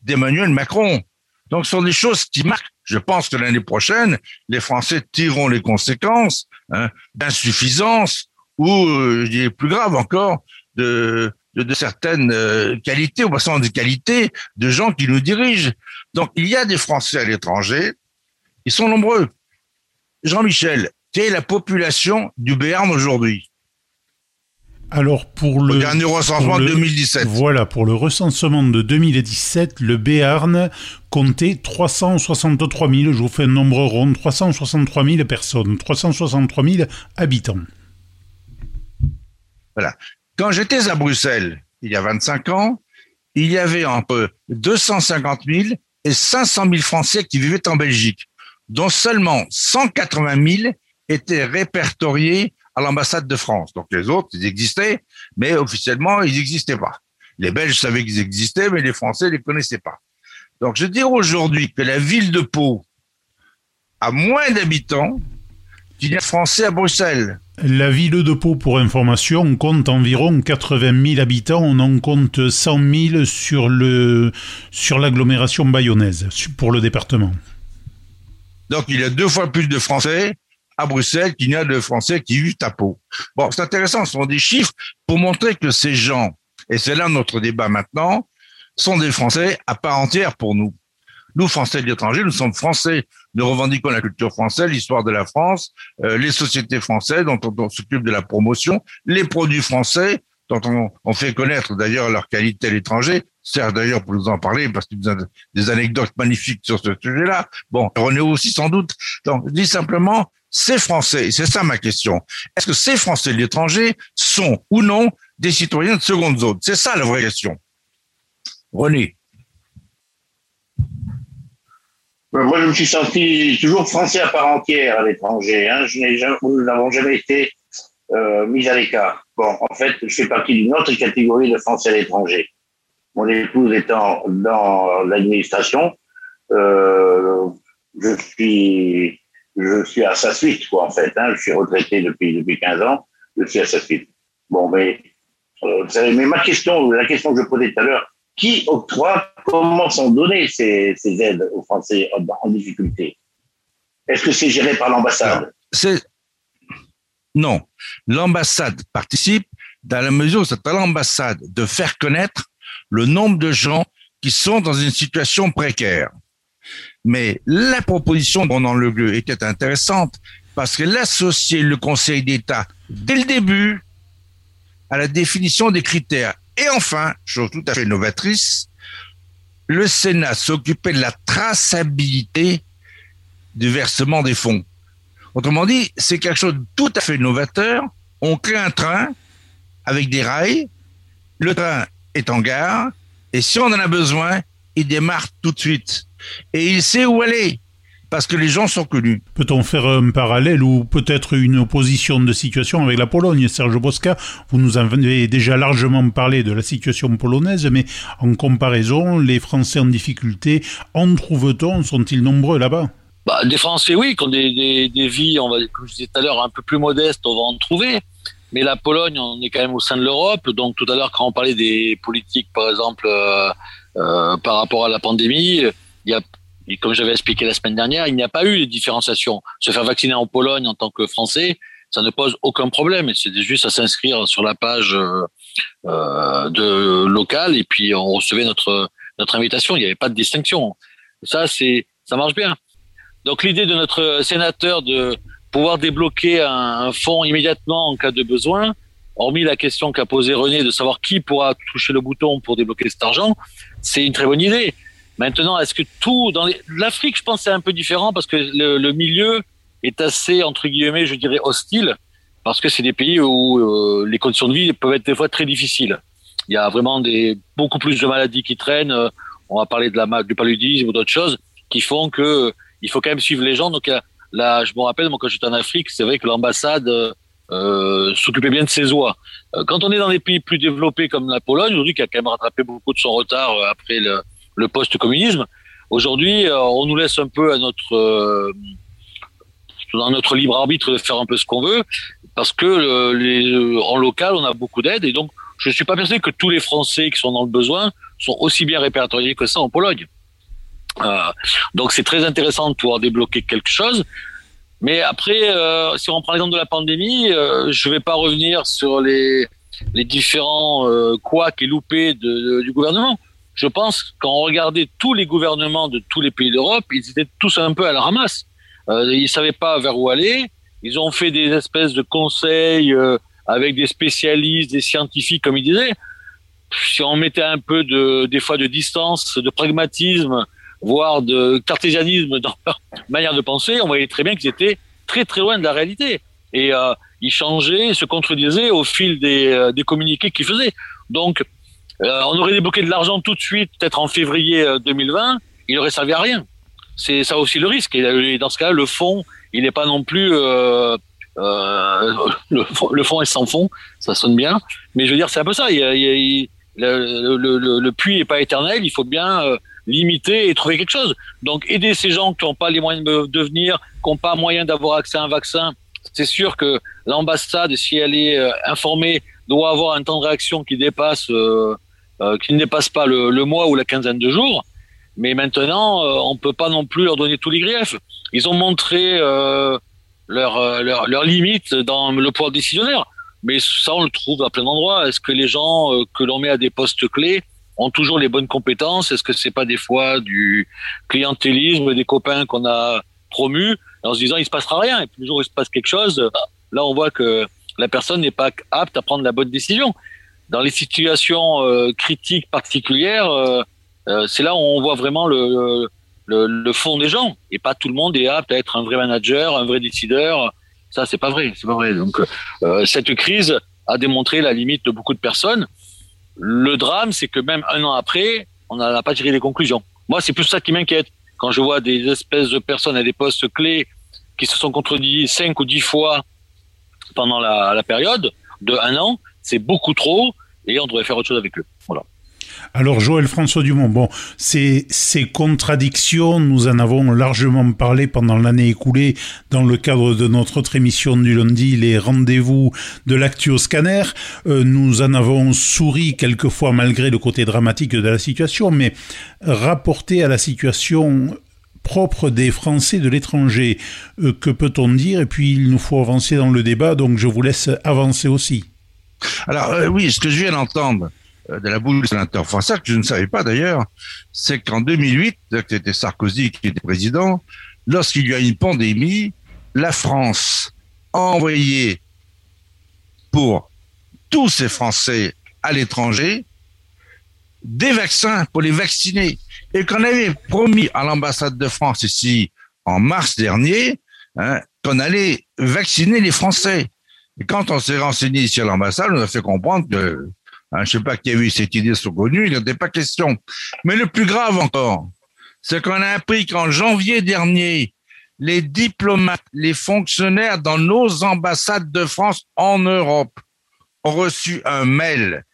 d'Emmanuel Macron. Donc, ce sont des choses qui marquent. Je pense que l'année prochaine, les Français tireront les conséquences hein, d'insuffisance ou, euh, je dirais plus grave encore, de, certaines euh, qualités, ou passant des qualités de gens qui nous dirigent. Donc, il y a des Français à l'étranger, ils sont nombreux. Jean-Michel, quelle est la population du Béarn aujourd'hui? Alors pour le, dernier recensement de 2017. Voilà, pour le recensement de 2017, le Béarn comptait 363 000, je vous fais un nombre rond, 363 000 personnes, 363 000 habitants. Voilà. Quand j'étais à Bruxelles, il y a 25 ans, il y avait entre 250 000 et 500 000 Français qui vivaient en Belgique dont seulement 180 000 étaient répertoriés à l'ambassade de France. Donc les autres, ils existaient, mais officiellement, ils n'existaient pas. Les Belges savaient qu'ils existaient, mais les Français ne les connaissaient pas. Donc je dis aujourd'hui que la ville de Pau a moins d'habitants qu'il y a Français à Bruxelles. La ville de Pau, pour information, compte environ 80 000 habitants. On en compte 100 000 sur, le, sur l'agglomération bayonnaise, pour le département. Donc, il y a deux fois plus de Français à Bruxelles qu'il y a de Français qui vivent à Pau. Bon, c'est intéressant, ce sont des chiffres pour montrer que ces gens, et c'est là notre débat maintenant, sont des Français à part entière pour nous. Nous, Français de l'étranger, nous sommes Français. Nous revendiquons la culture française, l'histoire de la France, euh, les sociétés françaises dont on s'occupe de la promotion, les produits français, dont on, fait connaître d'ailleurs leur qualité à l'étranger. Serge d'ailleurs pour nous en parler parce qu'il y a des anecdotes magnifiques sur ce sujet-là. Bon, René aussi sans doute. Donc, je dis simplement, ces Français, c'est ça ma question. Est-ce que ces Français de l'étranger sont ou non des citoyens de seconde zone? C'est ça la vraie question. René. Moi, je me suis senti toujours français à part entière à l'étranger. Hein. nous n'avons jamais été euh, mis à l'écart. Bon, en fait, je fais partie d'une autre catégorie de Français à l'étranger. Mon épouse étant dans l'administration, euh, je suis je suis à sa suite, quoi, en fait. Hein. Je suis retraité depuis depuis 15 ans, je suis à sa suite. Bon, mais euh, mais ma question, la question que je posais tout à l'heure, qui octroie, comment sont données ces, ces aides aux Français en, en difficulté? Est-ce que c'est géré par l'ambassade? Non, l'ambassade participe dans la mesure où c'est à l'ambassade de faire connaître le nombre de gens qui sont dans une situation précaire. Mais la proposition de Ronan Le était intéressante parce qu'elle associait le Conseil d'État dès le début à la définition des critères. Et enfin, chose tout à fait novatrice, le Sénat s'occupait de la traçabilité du versement des fonds. Autrement dit, c'est quelque chose de tout à fait novateur. On crée un train avec des rails, le train est en gare, et si on en a besoin, il démarre tout de suite. Et il sait où aller parce que les gens sont connus. Peut-on faire un parallèle ou peut-être une opposition de situation avec la Pologne Serge Bosca, vous nous avez déjà largement parlé de la situation polonaise, mais en comparaison, les Français en difficulté, en trouve-t-on? Sont-ils nombreux là-bas? Bah, Des Français, oui, qui ont des, des, vies, on va, comme je disais tout à l'heure, un peu plus modestes, on va en trouver. Mais la Pologne, on est quand même au sein de l'Europe. Donc tout à l'heure, quand on parlait des politiques, par exemple, euh, euh, par rapport à la pandémie, il y a comme j'avais expliqué la semaine dernière, il n'y a pas eu de différenciation. Se faire vacciner en Pologne en tant que Français, ça ne pose aucun problème. C'est juste à s'inscrire sur la page euh, euh, de locale et puis on recevait notre notre invitation. Il n'y avait pas de distinction. Ça, c'est ça marche bien. Donc l'idée de notre sénateur de pouvoir débloquer un, un fonds immédiatement en cas de besoin, hormis la question qu'a posée René de savoir qui pourra toucher le bouton pour débloquer cet argent, c'est une très bonne idée. Maintenant, est-ce que tout dans l'Afrique, je pense, c'est un peu différent parce que le, le, milieu est assez entre guillemets, je dirais, hostile parce que c'est des pays où euh, les conditions de vie peuvent être des fois très difficiles. Il y a vraiment des beaucoup plus de maladies qui traînent. On va parler de la du paludisme ou d'autres choses qui font que euh, il faut quand même suivre les gens. Donc là, je me rappelle, moi, quand j'étais en Afrique, c'est vrai que l'ambassade euh, s'occupait bien de ses oies. Quand on est dans des pays plus développés comme la Pologne, aujourd'hui, qui a quand même rattrapé beaucoup de son retard après le, post-communisme. Aujourd'hui, euh, on nous laisse un peu à notre euh, dans notre libre arbitre de faire un peu ce qu'on veut, parce que euh, les, en local, on a beaucoup d'aide, et donc je ne suis pas persuadé que tous les Français qui sont dans le besoin sont aussi bien répertoriés que ça en Pologne. Euh, donc c'est très intéressant de pouvoir débloquer quelque chose. Mais après, euh, si on prend l'exemple de la pandémie, euh, je ne vais pas revenir sur les, les différents couacs et loupés du gouvernement je pense quand on regardait tous les gouvernements de tous les pays d'Europe, ils étaient tous un peu à la ramasse. Euh, ils savaient pas vers où aller. Ils ont fait des espèces de conseils euh, avec des spécialistes, des scientifiques, comme ils disaient. Si on mettait un peu de, des fois de distance, de pragmatisme, voire de cartésianisme dans leur manière de penser, on voyait très bien qu'ils étaient très très loin de la réalité. Et euh, ils changeaient, se contredisaient au fil des, euh, des communiqués qu'ils faisaient. Donc, euh, on aurait débloqué de l'argent tout de suite, peut-être en février 2020, euh, il aurait servi à rien. C'est ça aussi le risque. Et dans ce cas, le fonds, il n'est pas non plus euh, euh, le, le fonds est sans fond, ça sonne bien. Mais je veux dire, c'est un peu ça. Il, il, le, le, le, puits n'est pas éternel. Il faut bien limiter et trouver quelque chose. Donc, aider ces gens qui n'ont pas les moyens de venir, qui n'ont pas moyen d'avoir accès à un vaccin. C'est sûr que l'ambassade, si elle est informée, doit avoir un temps de réaction qui dépasse euh, qui ne dépassent pas le, le, mois ou la quinzaine de jours. Mais maintenant, euh, on peut pas non plus leur donner tous les griefs. Ils ont montré euh, leurs leur, leur limites dans le pouvoir décisionnaire. Mais ça, on le trouve à plein d'endroits. Est-ce que les gens que l'on met à des postes clés ont toujours les bonnes compétences Est-ce que c'est pas des fois du clientélisme des copains qu'on a promus en se disant il se passera rien et puis le jour où il se passe quelque chose, là on voit que la personne n'est pas apte à prendre la bonne décision dans les situations euh, critiques particulières, euh, euh, c'est là où on voit vraiment le, le, fond des gens. Et pas tout le monde est apte à être un vrai manager, un vrai décideur. Ça, c'est pas vrai. C'est pas vrai. Donc, cette crise a démontré la limite de beaucoup de personnes. Le drame, c'est que même un an après, on n'a pas tiré des conclusions. Moi, c'est plus ça qui m'inquiète. Quand je vois des espèces de personnes à des postes clés qui se sont contredits cinq ou dix fois pendant la, la période de un an, c'est beaucoup trop et on devrait faire autre chose avec eux. Alors Joël François Dumont, bon, ces, contradictions, nous en avons largement parlé pendant l'année écoulée dans le cadre de notre autre émission du lundi, les rendez-vous de l'Actio Scanner. Euh, nous en avons souri quelquefois malgré le côté dramatique de la situation, mais rapporté à la situation propre des Français de l'étranger, euh, que peut-on dire? Et puis il nous faut avancer dans le débat, donc je vous laisse avancer aussi. Alors euh, oui, ce que je viens d'entendre de la bouche du sénateur français, que je ne savais pas d'ailleurs, c'est qu'en 2008, c'était Sarkozy qui était président, lorsqu'il y a une pandémie, la France a envoyé pour tous ces Français à l'étranger des vaccins pour les vacciner. Et qu'on avait promis à l'ambassade de France ici en mars dernier hein, qu'on allait vacciner les Français. Et quand on s'est renseigné ici à l'ambassade, on a fait comprendre que, hein, je sais pas qui a eu cette idée connue, il n'était pas question. Mais le plus grave encore, c'est qu'on a appris qu'en janvier dernier, les diplomates, les fonctionnaires dans nos ambassades de France en Europe ont reçu un mail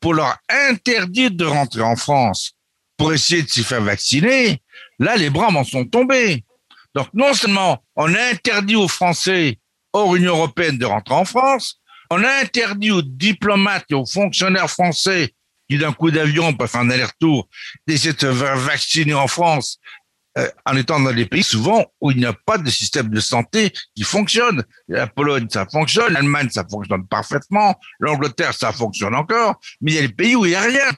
pour leur interdire de rentrer en France pour essayer de s'y faire vacciner. Là, les bras m'en sont tombés. Donc, non seulement on a interdit aux Français hors Union européenne de rentrer en France, on a interdit aux diplomates et aux fonctionnaires français qui d'un coup d'avion peuvent faire un aller-retour d'essayer de se vacciner en France euh, en étant dans des pays souvent où il n'y a pas de système de santé qui fonctionne. La Pologne, ça fonctionne, l'Allemagne, ça fonctionne parfaitement, l'Angleterre, ça fonctionne encore, mais il y a des pays où il n'y a rien.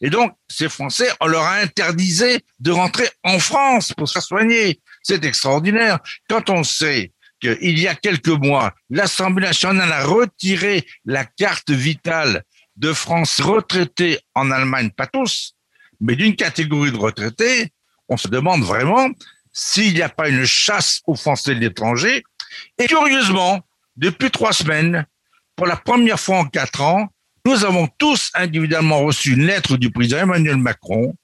Et donc, ces Français, on leur a interdisé de rentrer en France pour se faire soigner. C'est extraordinaire. Quand on sait qu'il y a quelques mois, l'Assemblée nationale a retiré la carte vitale de France retraités en Allemagne, pas tous, mais d'une catégorie de retraités, on se demande vraiment s'il n'y a pas une chasse aux Français de l'étranger. Et curieusement, depuis trois semaines, pour la première fois en quatre ans, nous avons tous individuellement reçu une lettre du président Emmanuel Macron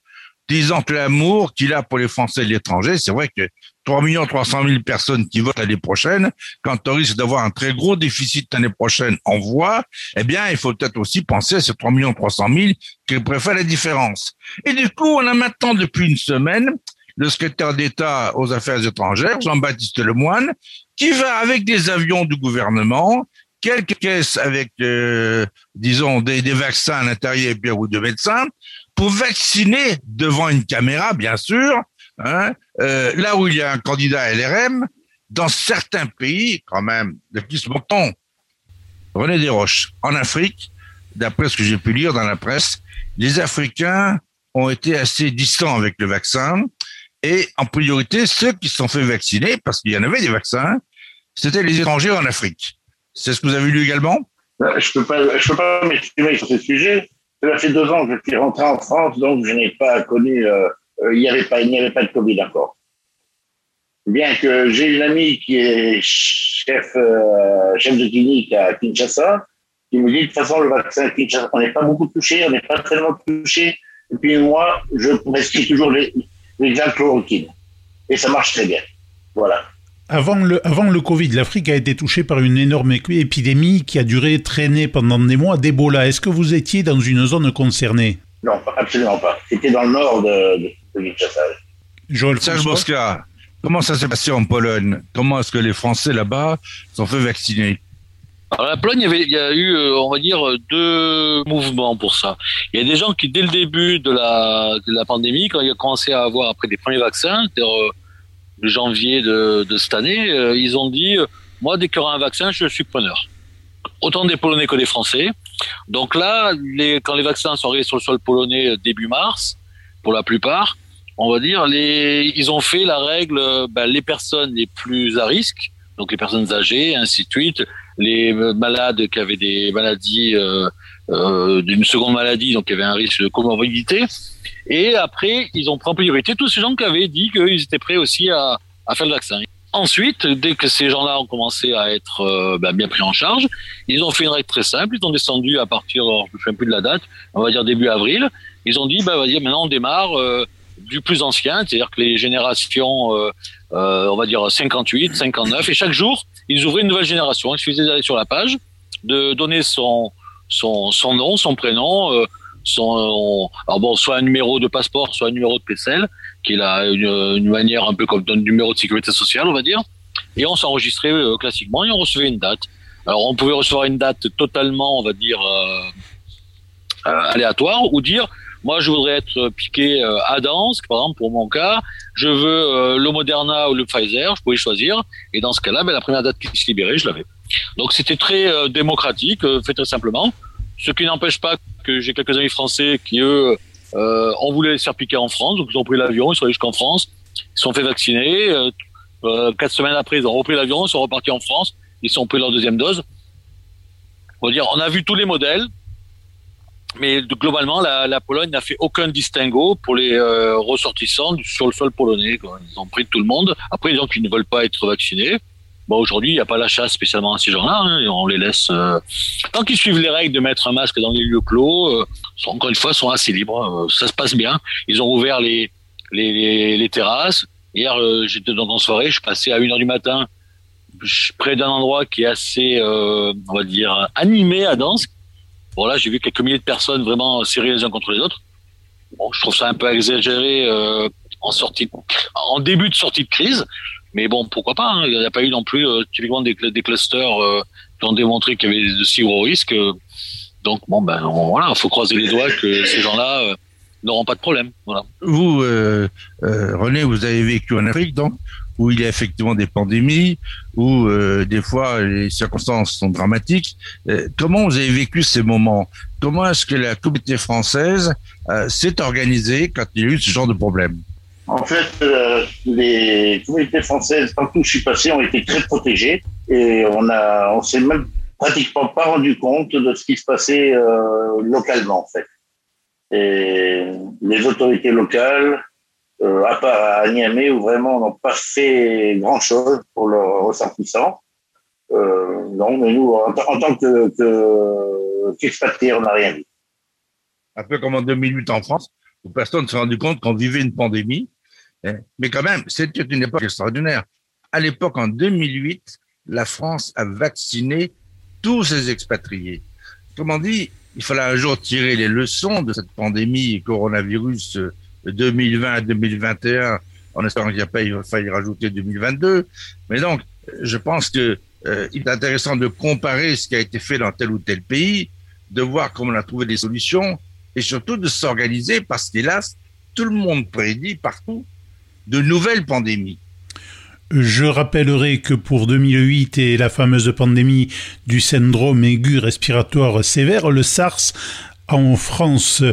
disant que l'amour qu'il a pour les Français de l'étranger, c'est vrai que 3 300 000 personnes qui votent l'année prochaine, quand on risque d'avoir un très gros déficit l'année prochaine en voix, eh bien, il faut peut-être aussi penser à ces 3 300 000 qui préfèrent la différence. Et du coup, on a maintenant, depuis une semaine, le secrétaire d'État aux affaires étrangères, Jean-Baptiste Lemoine, qui va avec des avions du gouvernement, quelques caisses avec, euh, disons, des, vaccins à l'intérieur ou de médecins, pour vacciner devant une caméra, bien sûr, hein, euh, là où il y a un candidat LRM, dans certains pays, quand même, de qui se René Desroches, en Afrique, d'après ce que j'ai pu lire dans la presse, les Africains ont été assez distants avec le vaccin, et en priorité, ceux qui se sont fait vacciner, parce qu'il y en avait des vaccins, c'était les étrangers en Afrique. C'est ce que vous avez lu également? Euh, Je ne peux pas, pas m'exprimer sur ce sujet. Ça fait deux ans que je suis rentré en France, donc je n'ai pas connu euh, il n'y avait pas, il n'y avait pas de Covid encore. Bien que j'ai une amie qui est chef, euh, chef de clinique à Kinshasa, qui me dit de toute façon le vaccin à Kinshasa, on n'est pas beaucoup touché, on n'est pas tellement touché. Et puis moi, je prescris toujours les, les chloroquine. Et ça marche très bien. Voilà. Avant le, avant le Covid, l'Afrique a été touchée par une énorme épidémie qui a duré traîner pendant des mois d'Ebola. Est-ce que vous étiez dans une zone concernée? Non, absolument pas. C'était dans le nord de, Joël Serge Bosca, comment ça s'est passé en Pologne? Comment est-ce que les Français là-bas sont fait vacciner? Alors la Pologne, il y, a eu, euh, on va dire, deux mouvements pour ça. Il y a des gens qui, dès le début de la, de la pandémie, quand il a commencé à avoir après des premiers vaccins, c'est-à-dire le janvier de, de, cette année, euh, ils ont dit, euh, moi, dès qu'il y aura un vaccin, je suis preneur. Autant des Polonais que des Français. Donc là, les, quand les vaccins sont arrivés sur le sol polonais début mars, pour la plupart, on va dire, les, ils ont fait la règle, ben, les personnes les plus à risque, donc les personnes âgées, ainsi de suite, les malades qui avaient des maladies, euh, euh, d'une seconde maladie, donc qui avaient un risque de comorbidité. Et après, ils ont pris en priorité tous ces gens qui avaient dit qu'ils étaient prêts aussi à, à faire le vaccin. Ensuite, dès que ces gens-là ont commencé à être euh, ben, bien pris en charge, ils ont fait une règle très simple. Ils ont descendu à partir, je ne me plus de la date, on va dire début avril. Ils ont dit, bah, vas-y, maintenant on démarre euh, du plus ancien, c'est-à-dire que les générations, euh, euh, on va dire 58, 59, et chaque jour, ils ouvraient une nouvelle génération. Il suffisait d'aller sur la page, de donner son, son, nom, son prénom, euh, son, alors bon, soit un numéro de passeport, soit un numéro de PCL, qui est une, manière un peu comme un numéro de sécurité sociale, on va dire. Et on s'enregistrait classiquement et on recevait une date. Alors on pouvait recevoir une date totalement, on va dire, aléatoire, ou dire moi, je voudrais être piqué euh, à Dansk, par exemple, pour mon cas. Je veux euh, le Moderna ou le Pfizer, je pouvais choisir. Et dans ce cas-là, ben, la première date qui se libérait, je l'avais. Donc, c'était très euh, démocratique, fait très simplement. Ce qui n'empêche pas que j'ai quelques amis français qui, eux, euh, on voulait se faire piquer en France, donc ils ont pris l'avion, ils sont allés jusqu'en France, ils sont fait vacciner. Euh, euh, quatre semaines après, ils ont repris l'avion, ils sont repartis en France, ils sont pris leur deuxième dose. On va dire, on a vu tous les modèles, mais globalement, la, la Pologne n'a fait aucun distinguo pour les euh, ressortissants sur le sol polonais. Quoi. Ils ont pris tout le monde. Après, les gens qui ne veulent pas être vaccinés, bon, aujourd'hui, il n'y a pas la chasse spécialement à ces gens-là. Hein, on les laisse. Euh, tant qu'ils suivent les règles de mettre un masque dans les lieux clos, euh, encore une fois, sont assez libres. ça se passe bien. Ils ont ouvert les, les, les, terrasses. Hier, j'étais dans une soirée, je passais à 1h du matin près d'un endroit qui est assez, on va dire, animé à Dansk Bon, là, j'ai vu quelques milliers de personnes vraiment serrées les uns contre les autres. Bon, je trouve ça un peu exagéré euh, en sortie, en début de sortie de crise. Mais bon, pourquoi pas hein. Il n'y a pas eu non plus euh, typiquement des, des clusters euh, qui ont démontré qu'il y avait de si gros risques. Donc bon, ben voilà, il faut croiser les doigts que ces gens-là euh, n'auront pas de problème. Voilà. Vous, euh, euh, René, vous avez vécu en Afrique, donc où il y a effectivement des pandémies, où euh, des fois les circonstances sont dramatiques. Euh, comment vous avez vécu ces moments? Comment est-ce que la communauté française euh, s'est organisée quand il y a eu ce genre de problème? En fait, euh, les communautés françaises, partout où je suis passé, ont été très protégées et on a, on s'est même pratiquement pas rendu compte de ce qui se passait localement en fait. Et les autorités locales, euh, à à Niamey où vraiment on n'a pas fait grand chose pour leurs ressortissants. Euh, non, mais nous, en, tant que, que qu'expatriés, on n'a rien vu. Un peu comme en 2008 en France, où personne ne s'est rendu compte qu'on vivait une pandémie. hein. Mais quand même, c'était une époque extraordinaire. À l'époque, en 2008, la France a vacciné tous ses expatriés. Comment dit, il fallait un jour tirer les leçons de cette pandémie coronavirus euh, 2020 à 2021, en espérant qu'il n'y a pas failli rajouter 2022. Mais donc, je pense que euh, il est intéressant de comparer ce qui a été fait dans tel ou tel pays, de voir comment on a trouvé des solutions et surtout de s'organiser parce qu'hélas, tout le monde prédit partout de nouvelles pandémies. Je rappellerai que pour 2008 et la fameuse pandémie du syndrome aigu respiratoire sévère, le SARS, en France,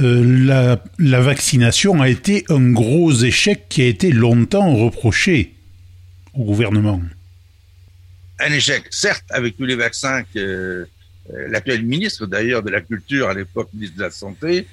euh, la, vaccination a été un gros échec qui a été longtemps reproché au gouvernement. Un échec, certes, avec tous les vaccins que euh, l'actuel ministre d'ailleurs de la Culture, à l'époque ministre de la Santé,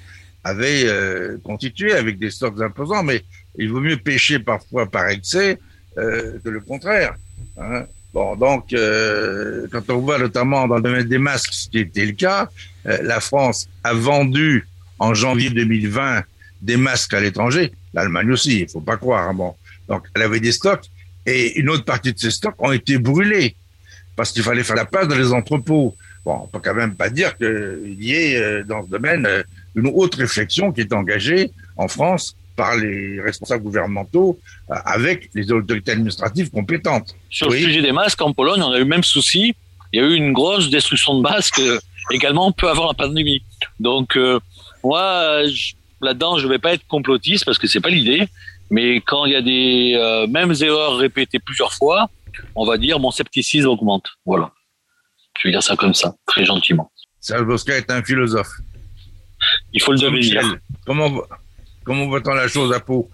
avait euh, constitué avec des stocks imposants, mais il vaut mieux pêcher parfois par excès euh, que le contraire. Hein. Bon, donc, euh, quand on voit notamment dans le domaine des masques, ce qui était le cas, la France a vendu en janvier 2020 des masques à l'étranger, l'Allemagne aussi, il faut pas croire. Hein, bon, donc elle avait des stocks et une autre partie de ces stocks ont été brûlés parce qu'il fallait faire la place dans les entrepôts. Bon, on peut quand même pas dire qu'il y ait euh, dans ce domaine euh, une autre réflexion qui est engagée en France par les responsables gouvernementaux euh, avec les autorités administratives compétentes. Sur oui. le sujet des masques, en Pologne, on a eu le même souci. Il y a eu une grosse destruction de masques également peu avant la pandémie. Donc, euh, moi, là-dedans, je ne vais pas être complotiste parce que c'est pas l'idée. Mais quand il y a des euh, mêmes erreurs répétées plusieurs fois, on va dire mon scepticisme augmente. Voilà. Je vais dire ça comme ça, très gentiment. Serge Bosca est un philosophe. Il faut le devenir. Comment, comment voit-on la chose à Pau?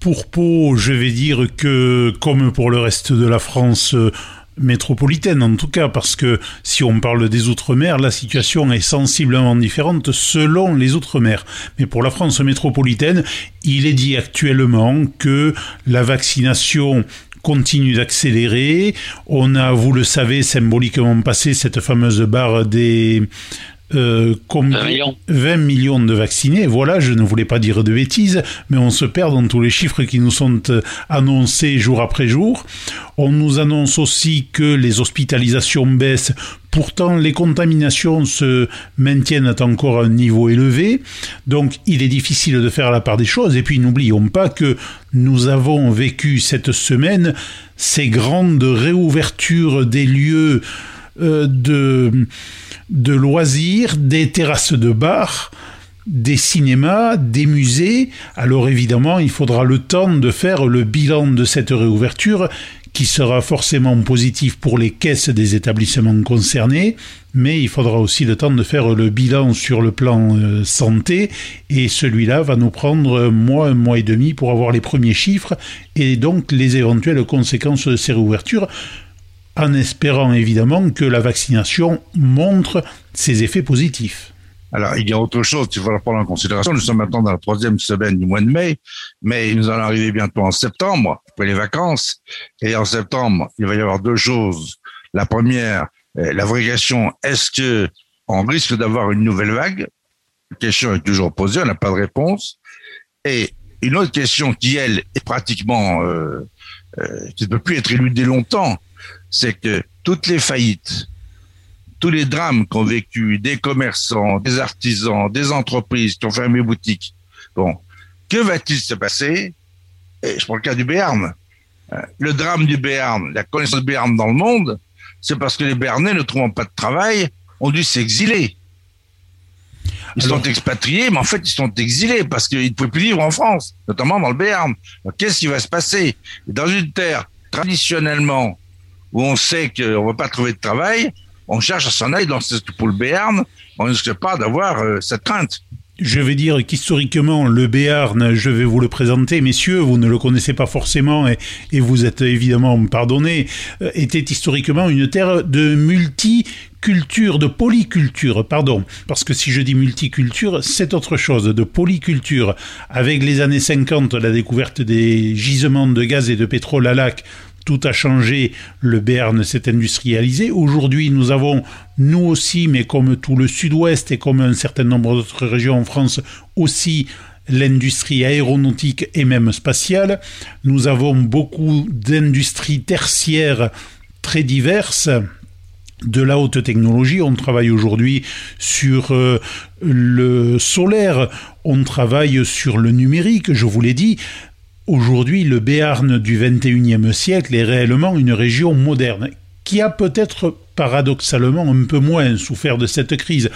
Pour Pau, je vais dire que, comme pour le reste de la France, métropolitaine en tout cas, parce que si on parle des Outre-mer, la situation est sensiblement différente selon les Outre-mer. Mais pour la France métropolitaine, il est dit actuellement que la vaccination continue d'accélérer. On a, vous le savez, symboliquement passé cette fameuse barre des euh, 20 millions. 20 millions de vaccinés. Voilà, je ne voulais pas dire de bêtises, mais on se perd dans tous les chiffres qui nous sont annoncés jour après jour. On nous annonce aussi que les hospitalisations baissent. Pourtant, les contaminations se maintiennent encore à un niveau élevé. Donc, il est difficile de faire la part des choses. Et puis, n'oublions pas que nous avons vécu cette semaine ces grandes réouvertures des lieux euh, de de loisirs, des terrasses de bar, des cinémas, des musées. Alors évidemment, il faudra le temps de faire le bilan de cette réouverture qui sera forcément positif pour les caisses des établissements concernés, mais il faudra aussi le temps de faire le bilan sur le plan euh, santé, et celui-là va nous prendre un mois, un mois et demi pour avoir les premiers chiffres, et donc les éventuelles conséquences de ces réouvertures, en espérant évidemment que la vaccination montre ses effets positifs. Alors, il y a autre chose qu'il faudra prendre en considération. Nous sommes maintenant dans la troisième semaine du mois de mai, mais nous allons arriver bientôt en septembre, après les vacances. Et en septembre, il va y avoir deux choses. La première, euh, la vraie question, est-ce que on risque d'avoir une nouvelle vague? La question est toujours posée, on n'a pas de réponse. Et une autre question qui, elle, est pratiquement, euh, euh, qui ne peut plus être éludée longtemps, c'est que toutes les faillites, tous les drames qu'ont vécu des commerçants, des artisans, des entreprises qui ont fermé boutique. Bon, que va-t-il se passer? Et je prends le cas du Béarn. Euh, le drame du Béarn, la connaissance du Béarn dans le monde, c'est parce que les Béarnais, ne trouvant pas de travail, ont dû s'exiler. Ils sont expatriés, mais en fait, ils sont exilés parce qu'ils ne pouvaient plus vivre en France, notamment dans le Béarn. Qu'est-ce qui va se passer? Dans une terre traditionnellement où on sait qu'on ne va pas trouver de travail, on cherche à s'en aller dans ce, pour le Béarn, on ne risque pas d'avoir euh, cette crainte. Je vais dire qu'historiquement, le Béarn, je vais vous le présenter, messieurs, vous ne le connaissez pas forcément et, et vous êtes évidemment pardonnés, euh, était historiquement une terre de multiculture, de polyculture, pardon, parce que si je dis multiculture, c'est autre chose, de polyculture. Avec les années 50, la découverte des gisements de gaz et de pétrole à lac, tout a changé, le Béarn s'est industrialisé. Aujourd'hui, nous avons, nous aussi, mais comme tout le sud-ouest et comme un certain nombre d'autres régions en France, aussi l'industrie aéronautique et même spatiale. Nous avons beaucoup d'industries tertiaires très diverses de la haute technologie. On travaille aujourd'hui sur euh, le solaire, on travaille sur le numérique, je vous l'ai dit. Aujourd'hui, le Béarn du XXIe siècle est réellement une région moderne, qui a peut-être paradoxalement un peu moins souffert de cette crise.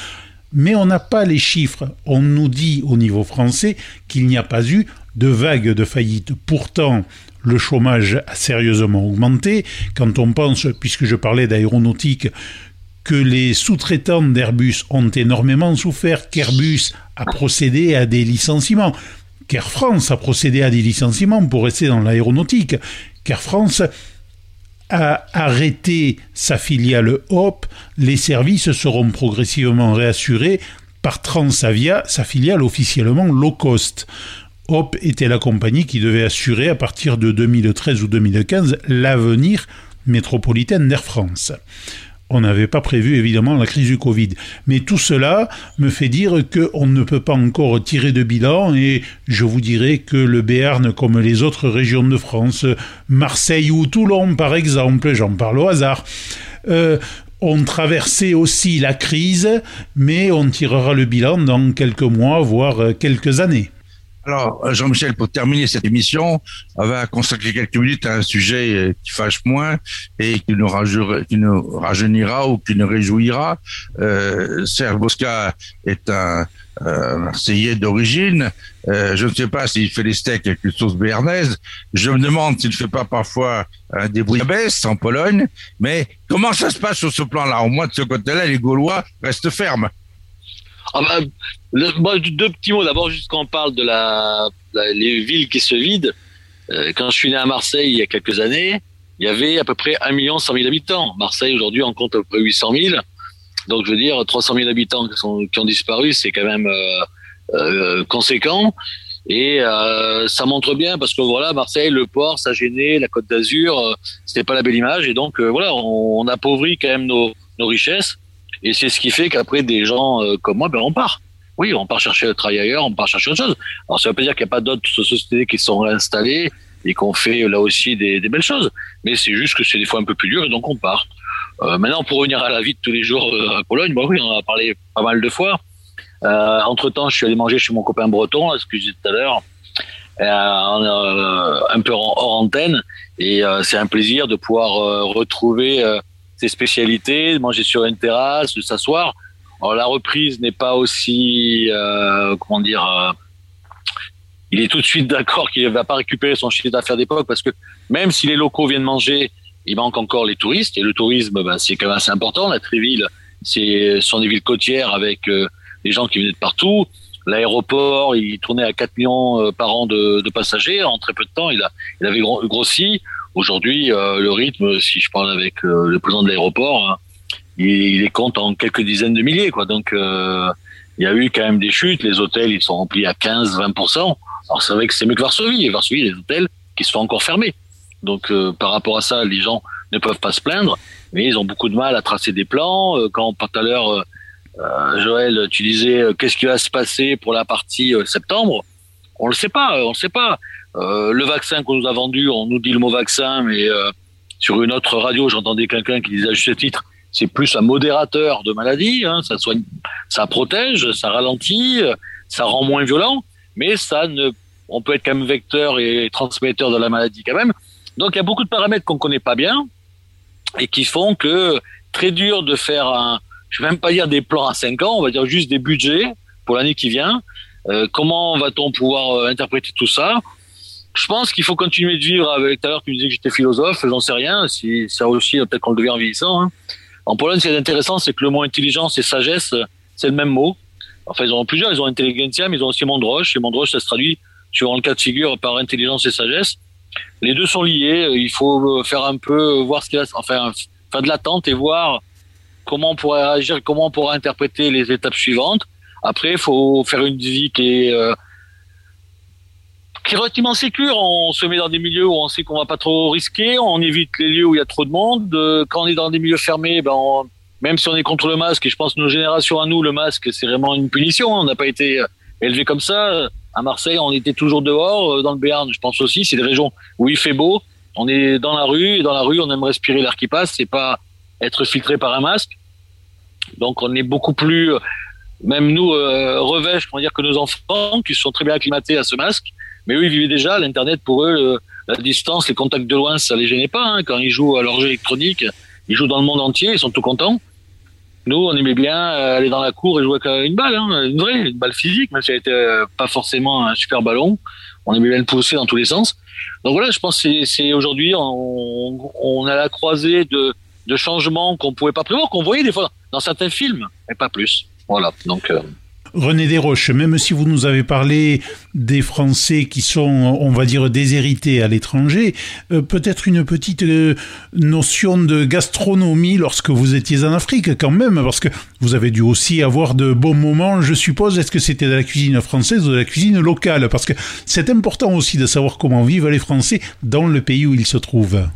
Mais on n'a pas les chiffres. On nous dit au niveau français qu'il n'y a pas eu de vague de faillite. Pourtant, le chômage a sérieusement augmenté. Quand on pense, puisque je parlais d'aéronautique, que les sous-traitants d'Airbus ont énormément souffert, qu'Airbus a procédé à des licenciements. Qu'Air France a procédé à des licenciements pour rester dans l'aéronautique. Qu'Air France a arrêté sa filiale Hop, les services seront progressivement réassurés par Transavia, sa filiale officiellement low cost. Hop était la compagnie qui devait assurer à partir de 2013 ou 2015 l'avenir métropolitain d'Air France. On n'avait pas prévu évidemment la crise du Covid. Mais tout cela me fait dire qu'on ne peut pas encore tirer de bilan et je vous dirais que le Béarn, comme les autres régions de France, Marseille ou Toulon par exemple, j'en parle au hasard, euh, ont traversé aussi la crise, mais on tirera le bilan dans quelques mois, voire quelques années. Alors, Jean-Michel, pour terminer cette émission, on va consacrer quelques minutes à un sujet euh, qui fâche moins et qui nous, rajeunira ou qui nous réjouira. Euh, Serge Bosca est un euh, Marseillais d'origine. Euh, je ne sais pas s'il fait des steaks avec une sauce béarnaise. Je me demande s'il ne fait pas parfois un bouillabaisse en Pologne. Mais comment ça se passe sur ce plan-là? Au moins, de ce côté-là, les Gaulois restent fermes. Ah bah, deux petits mots. D'abord, juste quand on parle de la, les villes qui se vident. Euh, quand je suis né à Marseille il y a quelques années, il y avait à peu près 1 million 100 000 habitants. Marseille aujourd'hui en compte à peu près 800 000. Donc je veux dire 300 000 habitants qui, ont disparu, c'est quand même euh, euh, conséquent. Et ça montre bien parce que voilà, Marseille, le port, ça gênait, la Côte d'Azur, euh, c'était pas la belle image. Et donc voilà, on, on, appauvrit quand même nos, nos richesses. Et c'est ce qui fait qu'après des gens comme moi, ben on part. Oui, on part chercher le travail ailleurs, on part chercher autre chose. Alors ça veut pas dire qu'il n'y a pas d'autres sociétés qui sont réinstallées et qu'on fait là aussi des, belles choses. Mais c'est juste que c'est des fois un peu plus dur et donc on part. Euh, maintenant, pour revenir à la vie de tous les jours euh, à Pologne, bon, oui, on en a parlé pas mal de fois. Euh, entre temps, je suis allé manger chez mon copain breton, ce que je disais tout à l'heure, euh, un peu hors antenne. Et euh, c'est un plaisir de pouvoir retrouver ses spécialités, de manger sur une terrasse, de s'asseoir. Alors la reprise n'est pas aussi, euh, comment dire, euh, il est tout de suite d'accord qu'il ne va pas récupérer son chiffre d'affaires d'époque parce que même si les locaux viennent manger, il manque encore les touristes. Et le tourisme, ben, c'est quand même assez important. La Tréville, c'est sont des villes côtières avec euh, des gens qui venaient de partout. L'aéroport, il tournait à 4 millions par an de, de, passagers. En très peu de temps, il, a, il avait grossi. Aujourd'hui, euh, le rythme, si je parle avec le président de l'aéroport, hein, il, il, les compte en quelques dizaines de milliers. Quoi. Donc, il y a eu quand même des chutes. Les hôtels, ils sont remplis à 15-20%. Alors c'est vrai que c'est mieux que Varsovie. Et Varsovie, les hôtels qui sont encore fermés. Donc euh, par rapport à ça, les gens ne peuvent pas se plaindre, mais ils ont beaucoup de mal à tracer des plans. Euh, quand tout à l'heure, euh, euh, Joël, tu disais qu'est-ce qui va se passer pour la partie septembre, on le sait pas, on le sait pas. Le vaccin qu'on nous a vendu, on nous dit le mot vaccin, mais sur une autre radio, j'entendais quelqu'un qui disait à juste titre, c'est plus un modérateur de maladie, hein, ça soigne, ça protège, ça ralentit, ça rend moins violent mais ça ne, on peut être quand même vecteur et transmetteur de la maladie quand même. Donc il y a beaucoup de paramètres qu'on connaît pas bien et qui font que très dur de faire un, je vais même pas dire des plans à 5 ans, on va dire juste des budgets pour l'année qui vient. Euh, comment va-t-on pouvoir euh, interpréter tout ça? Je pense qu'il faut continuer de vivre avec. Tout à l'heure, tu disais que j'étais philosophe, j'en sais rien. Si ça aussi, peut-être qu'on le devient en vieillissant. Hein. En Pologne, ce qui est intéressant, c'est que le mot intelligence et sagesse, c'est le même mot. Enfin, ils ont plusieurs. Ils ont intelligentsia, mais ils ont aussi Mondroche. Et Mondroche, ça se traduit, suivant le cas de figure, par intelligence et sagesse. Les deux sont liés. Il faut euh, faire un peu, euh, voir ce qu'il a, enfin, faire de l'attente et voir comment on pourrait réagir, comment on pourra interpréter les étapes suivantes. Après, il faut faire une qui est, euh, qui est relativement sécure. On se met dans des milieux où on sait qu'on va pas trop risquer. On évite les lieux où il y a trop de monde. Quand on est dans des milieux fermés, ben on, même si on est contre le masque, et je pense que nos générations à nous, le masque, c'est vraiment une punition. On n'a pas été euh, élevé comme ça. À Marseille, on était toujours dehors. Euh, dans le Béarn, je pense aussi, c'est des régions où il fait beau. On est dans la rue, et dans la rue, on aime respirer l'air qui passe, c'est pas être filtré par un masque. Donc, on est beaucoup plus, euh, même nous, euh, revêches, on dire que nos enfants, qui sont très bien acclimatés à ce masque. Mais eux, ils vivaient déjà l'Internet pour eux, la distance, les contacts de loin, ça les gênait pas. Hein. Quand ils jouent à leur jeu électronique, ils jouent dans le monde entier, ils sont tout contents. Nous, on aimait bien euh, aller dans la cour et jouer avec une balle, hein, une vraie, une balle physique, même si elle était euh, pas forcément un super ballon. On aimait bien le pousser dans tous les sens. Donc voilà, je pense que c'est aujourd'hui, on, on a la croisée de, de changements qu'on pouvait pas prévoir, qu'on voyait des fois dans certains films, mais pas plus. Voilà. Donc. Euh, René Desroches, même si vous nous avez parlé des Français qui sont, on va dire, déshérités à l'étranger, euh, peut-être une petite euh, notion de gastronomie lorsque vous étiez en Afrique quand même, parce que vous avez dû aussi avoir de bons moments, je suppose. Est-ce que c'était de la cuisine française ou de la cuisine locale? Parce que c'est important aussi de savoir comment vivent les Français dans le pays où ils se trouvent.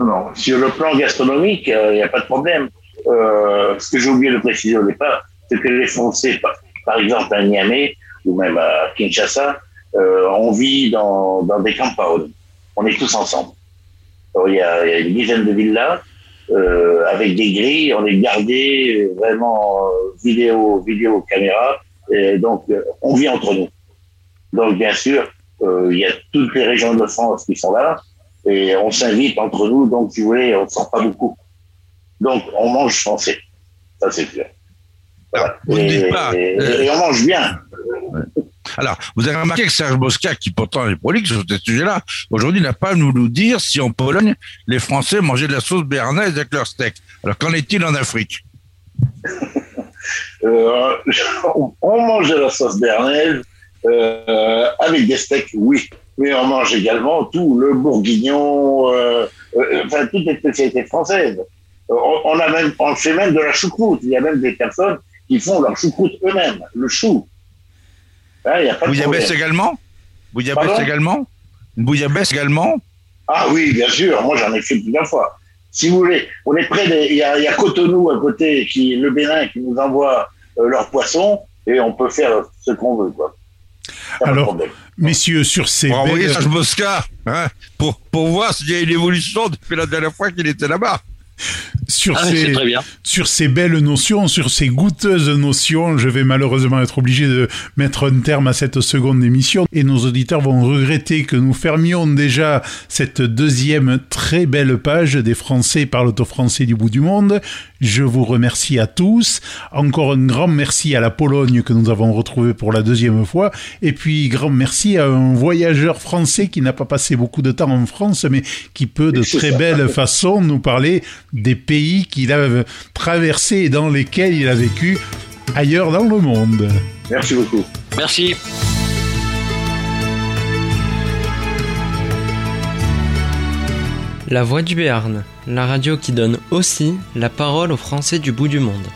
Non, sur le plan gastronomique, il n'y a pas de problème. ce que j'ai oublié de préciser au départ, c'est que les Français, par, exemple à Niamey ou même à Kinshasa, euh, on vit dans, dans des campagnes. On est tous ensemble. il, y a, une dizaine de villas euh, avec des grilles. On est gardé vraiment vidéo, vidéo, caméra. Et donc, on vit entre nous. Donc, bien sûr, euh, il y a toutes les régions de France qui sont là et on s'invite entre nous. Donc, si vous voulez, on ne sort pas beaucoup. Donc, on mange français. Ça, c'est clair. Alors, vous ne dites pas. Et, euh, on mange bien. Alors, vous avez remarqué que Serge Bosca, qui pourtant est prolixe sur ce sujet-là, aujourd'hui n'a pas à nous, nous dire si en Pologne, les Français mangeaient de la sauce béarnaise avec leur steak. Alors, qu'en est-il en Afrique? Euh, On mange de la sauce béarnaise euh, avec des steaks, oui. Mais on mange également tout le bourguignon, euh, enfin, toutes les spécialités françaises. On, a même, on fait même de la choucroute. Il y a même des personnes qui font leur choucroute eux-mêmes, le chou. Hein, y a pas bouillabaisse également Bouillabaisse également Une bouillabaisse également Ah oui, bien sûr. Moi, j'en ai fait plusieurs fois. Si vous voulez, on est près des... Il y a, y a Cotonou à côté, qui, le Bénin, qui nous envoie euh, leurs poissons, et on peut faire ce qu'on veut, quoi. Alors, messieurs, sur ces... Pour envoyer Serge Mosca, hein, pour, pour voir s'il y a une évolution depuis la dernière fois qu'il était là-bas sur, ah, ces, sur ces belles notions, sur ces goûteuses notions, je vais malheureusement être obligé de mettre un terme à cette seconde émission et nos auditeurs vont regretter que nous fermions déjà cette deuxième très belle page des Français parlent au français du bout du monde. Je vous remercie à tous. Encore un grand merci à la Pologne que nous avons retrouvée pour la deuxième fois. Et puis, grand merci à un voyageur français qui n'a pas passé beaucoup de temps en France, mais qui peut de très belle façon nous parler des pays qu'il a traversés et dans lesquels il a vécu ailleurs dans le monde. Merci beaucoup. Merci. La Voix du Béarn, la radio qui donne aussi la parole aux Français du bout du monde.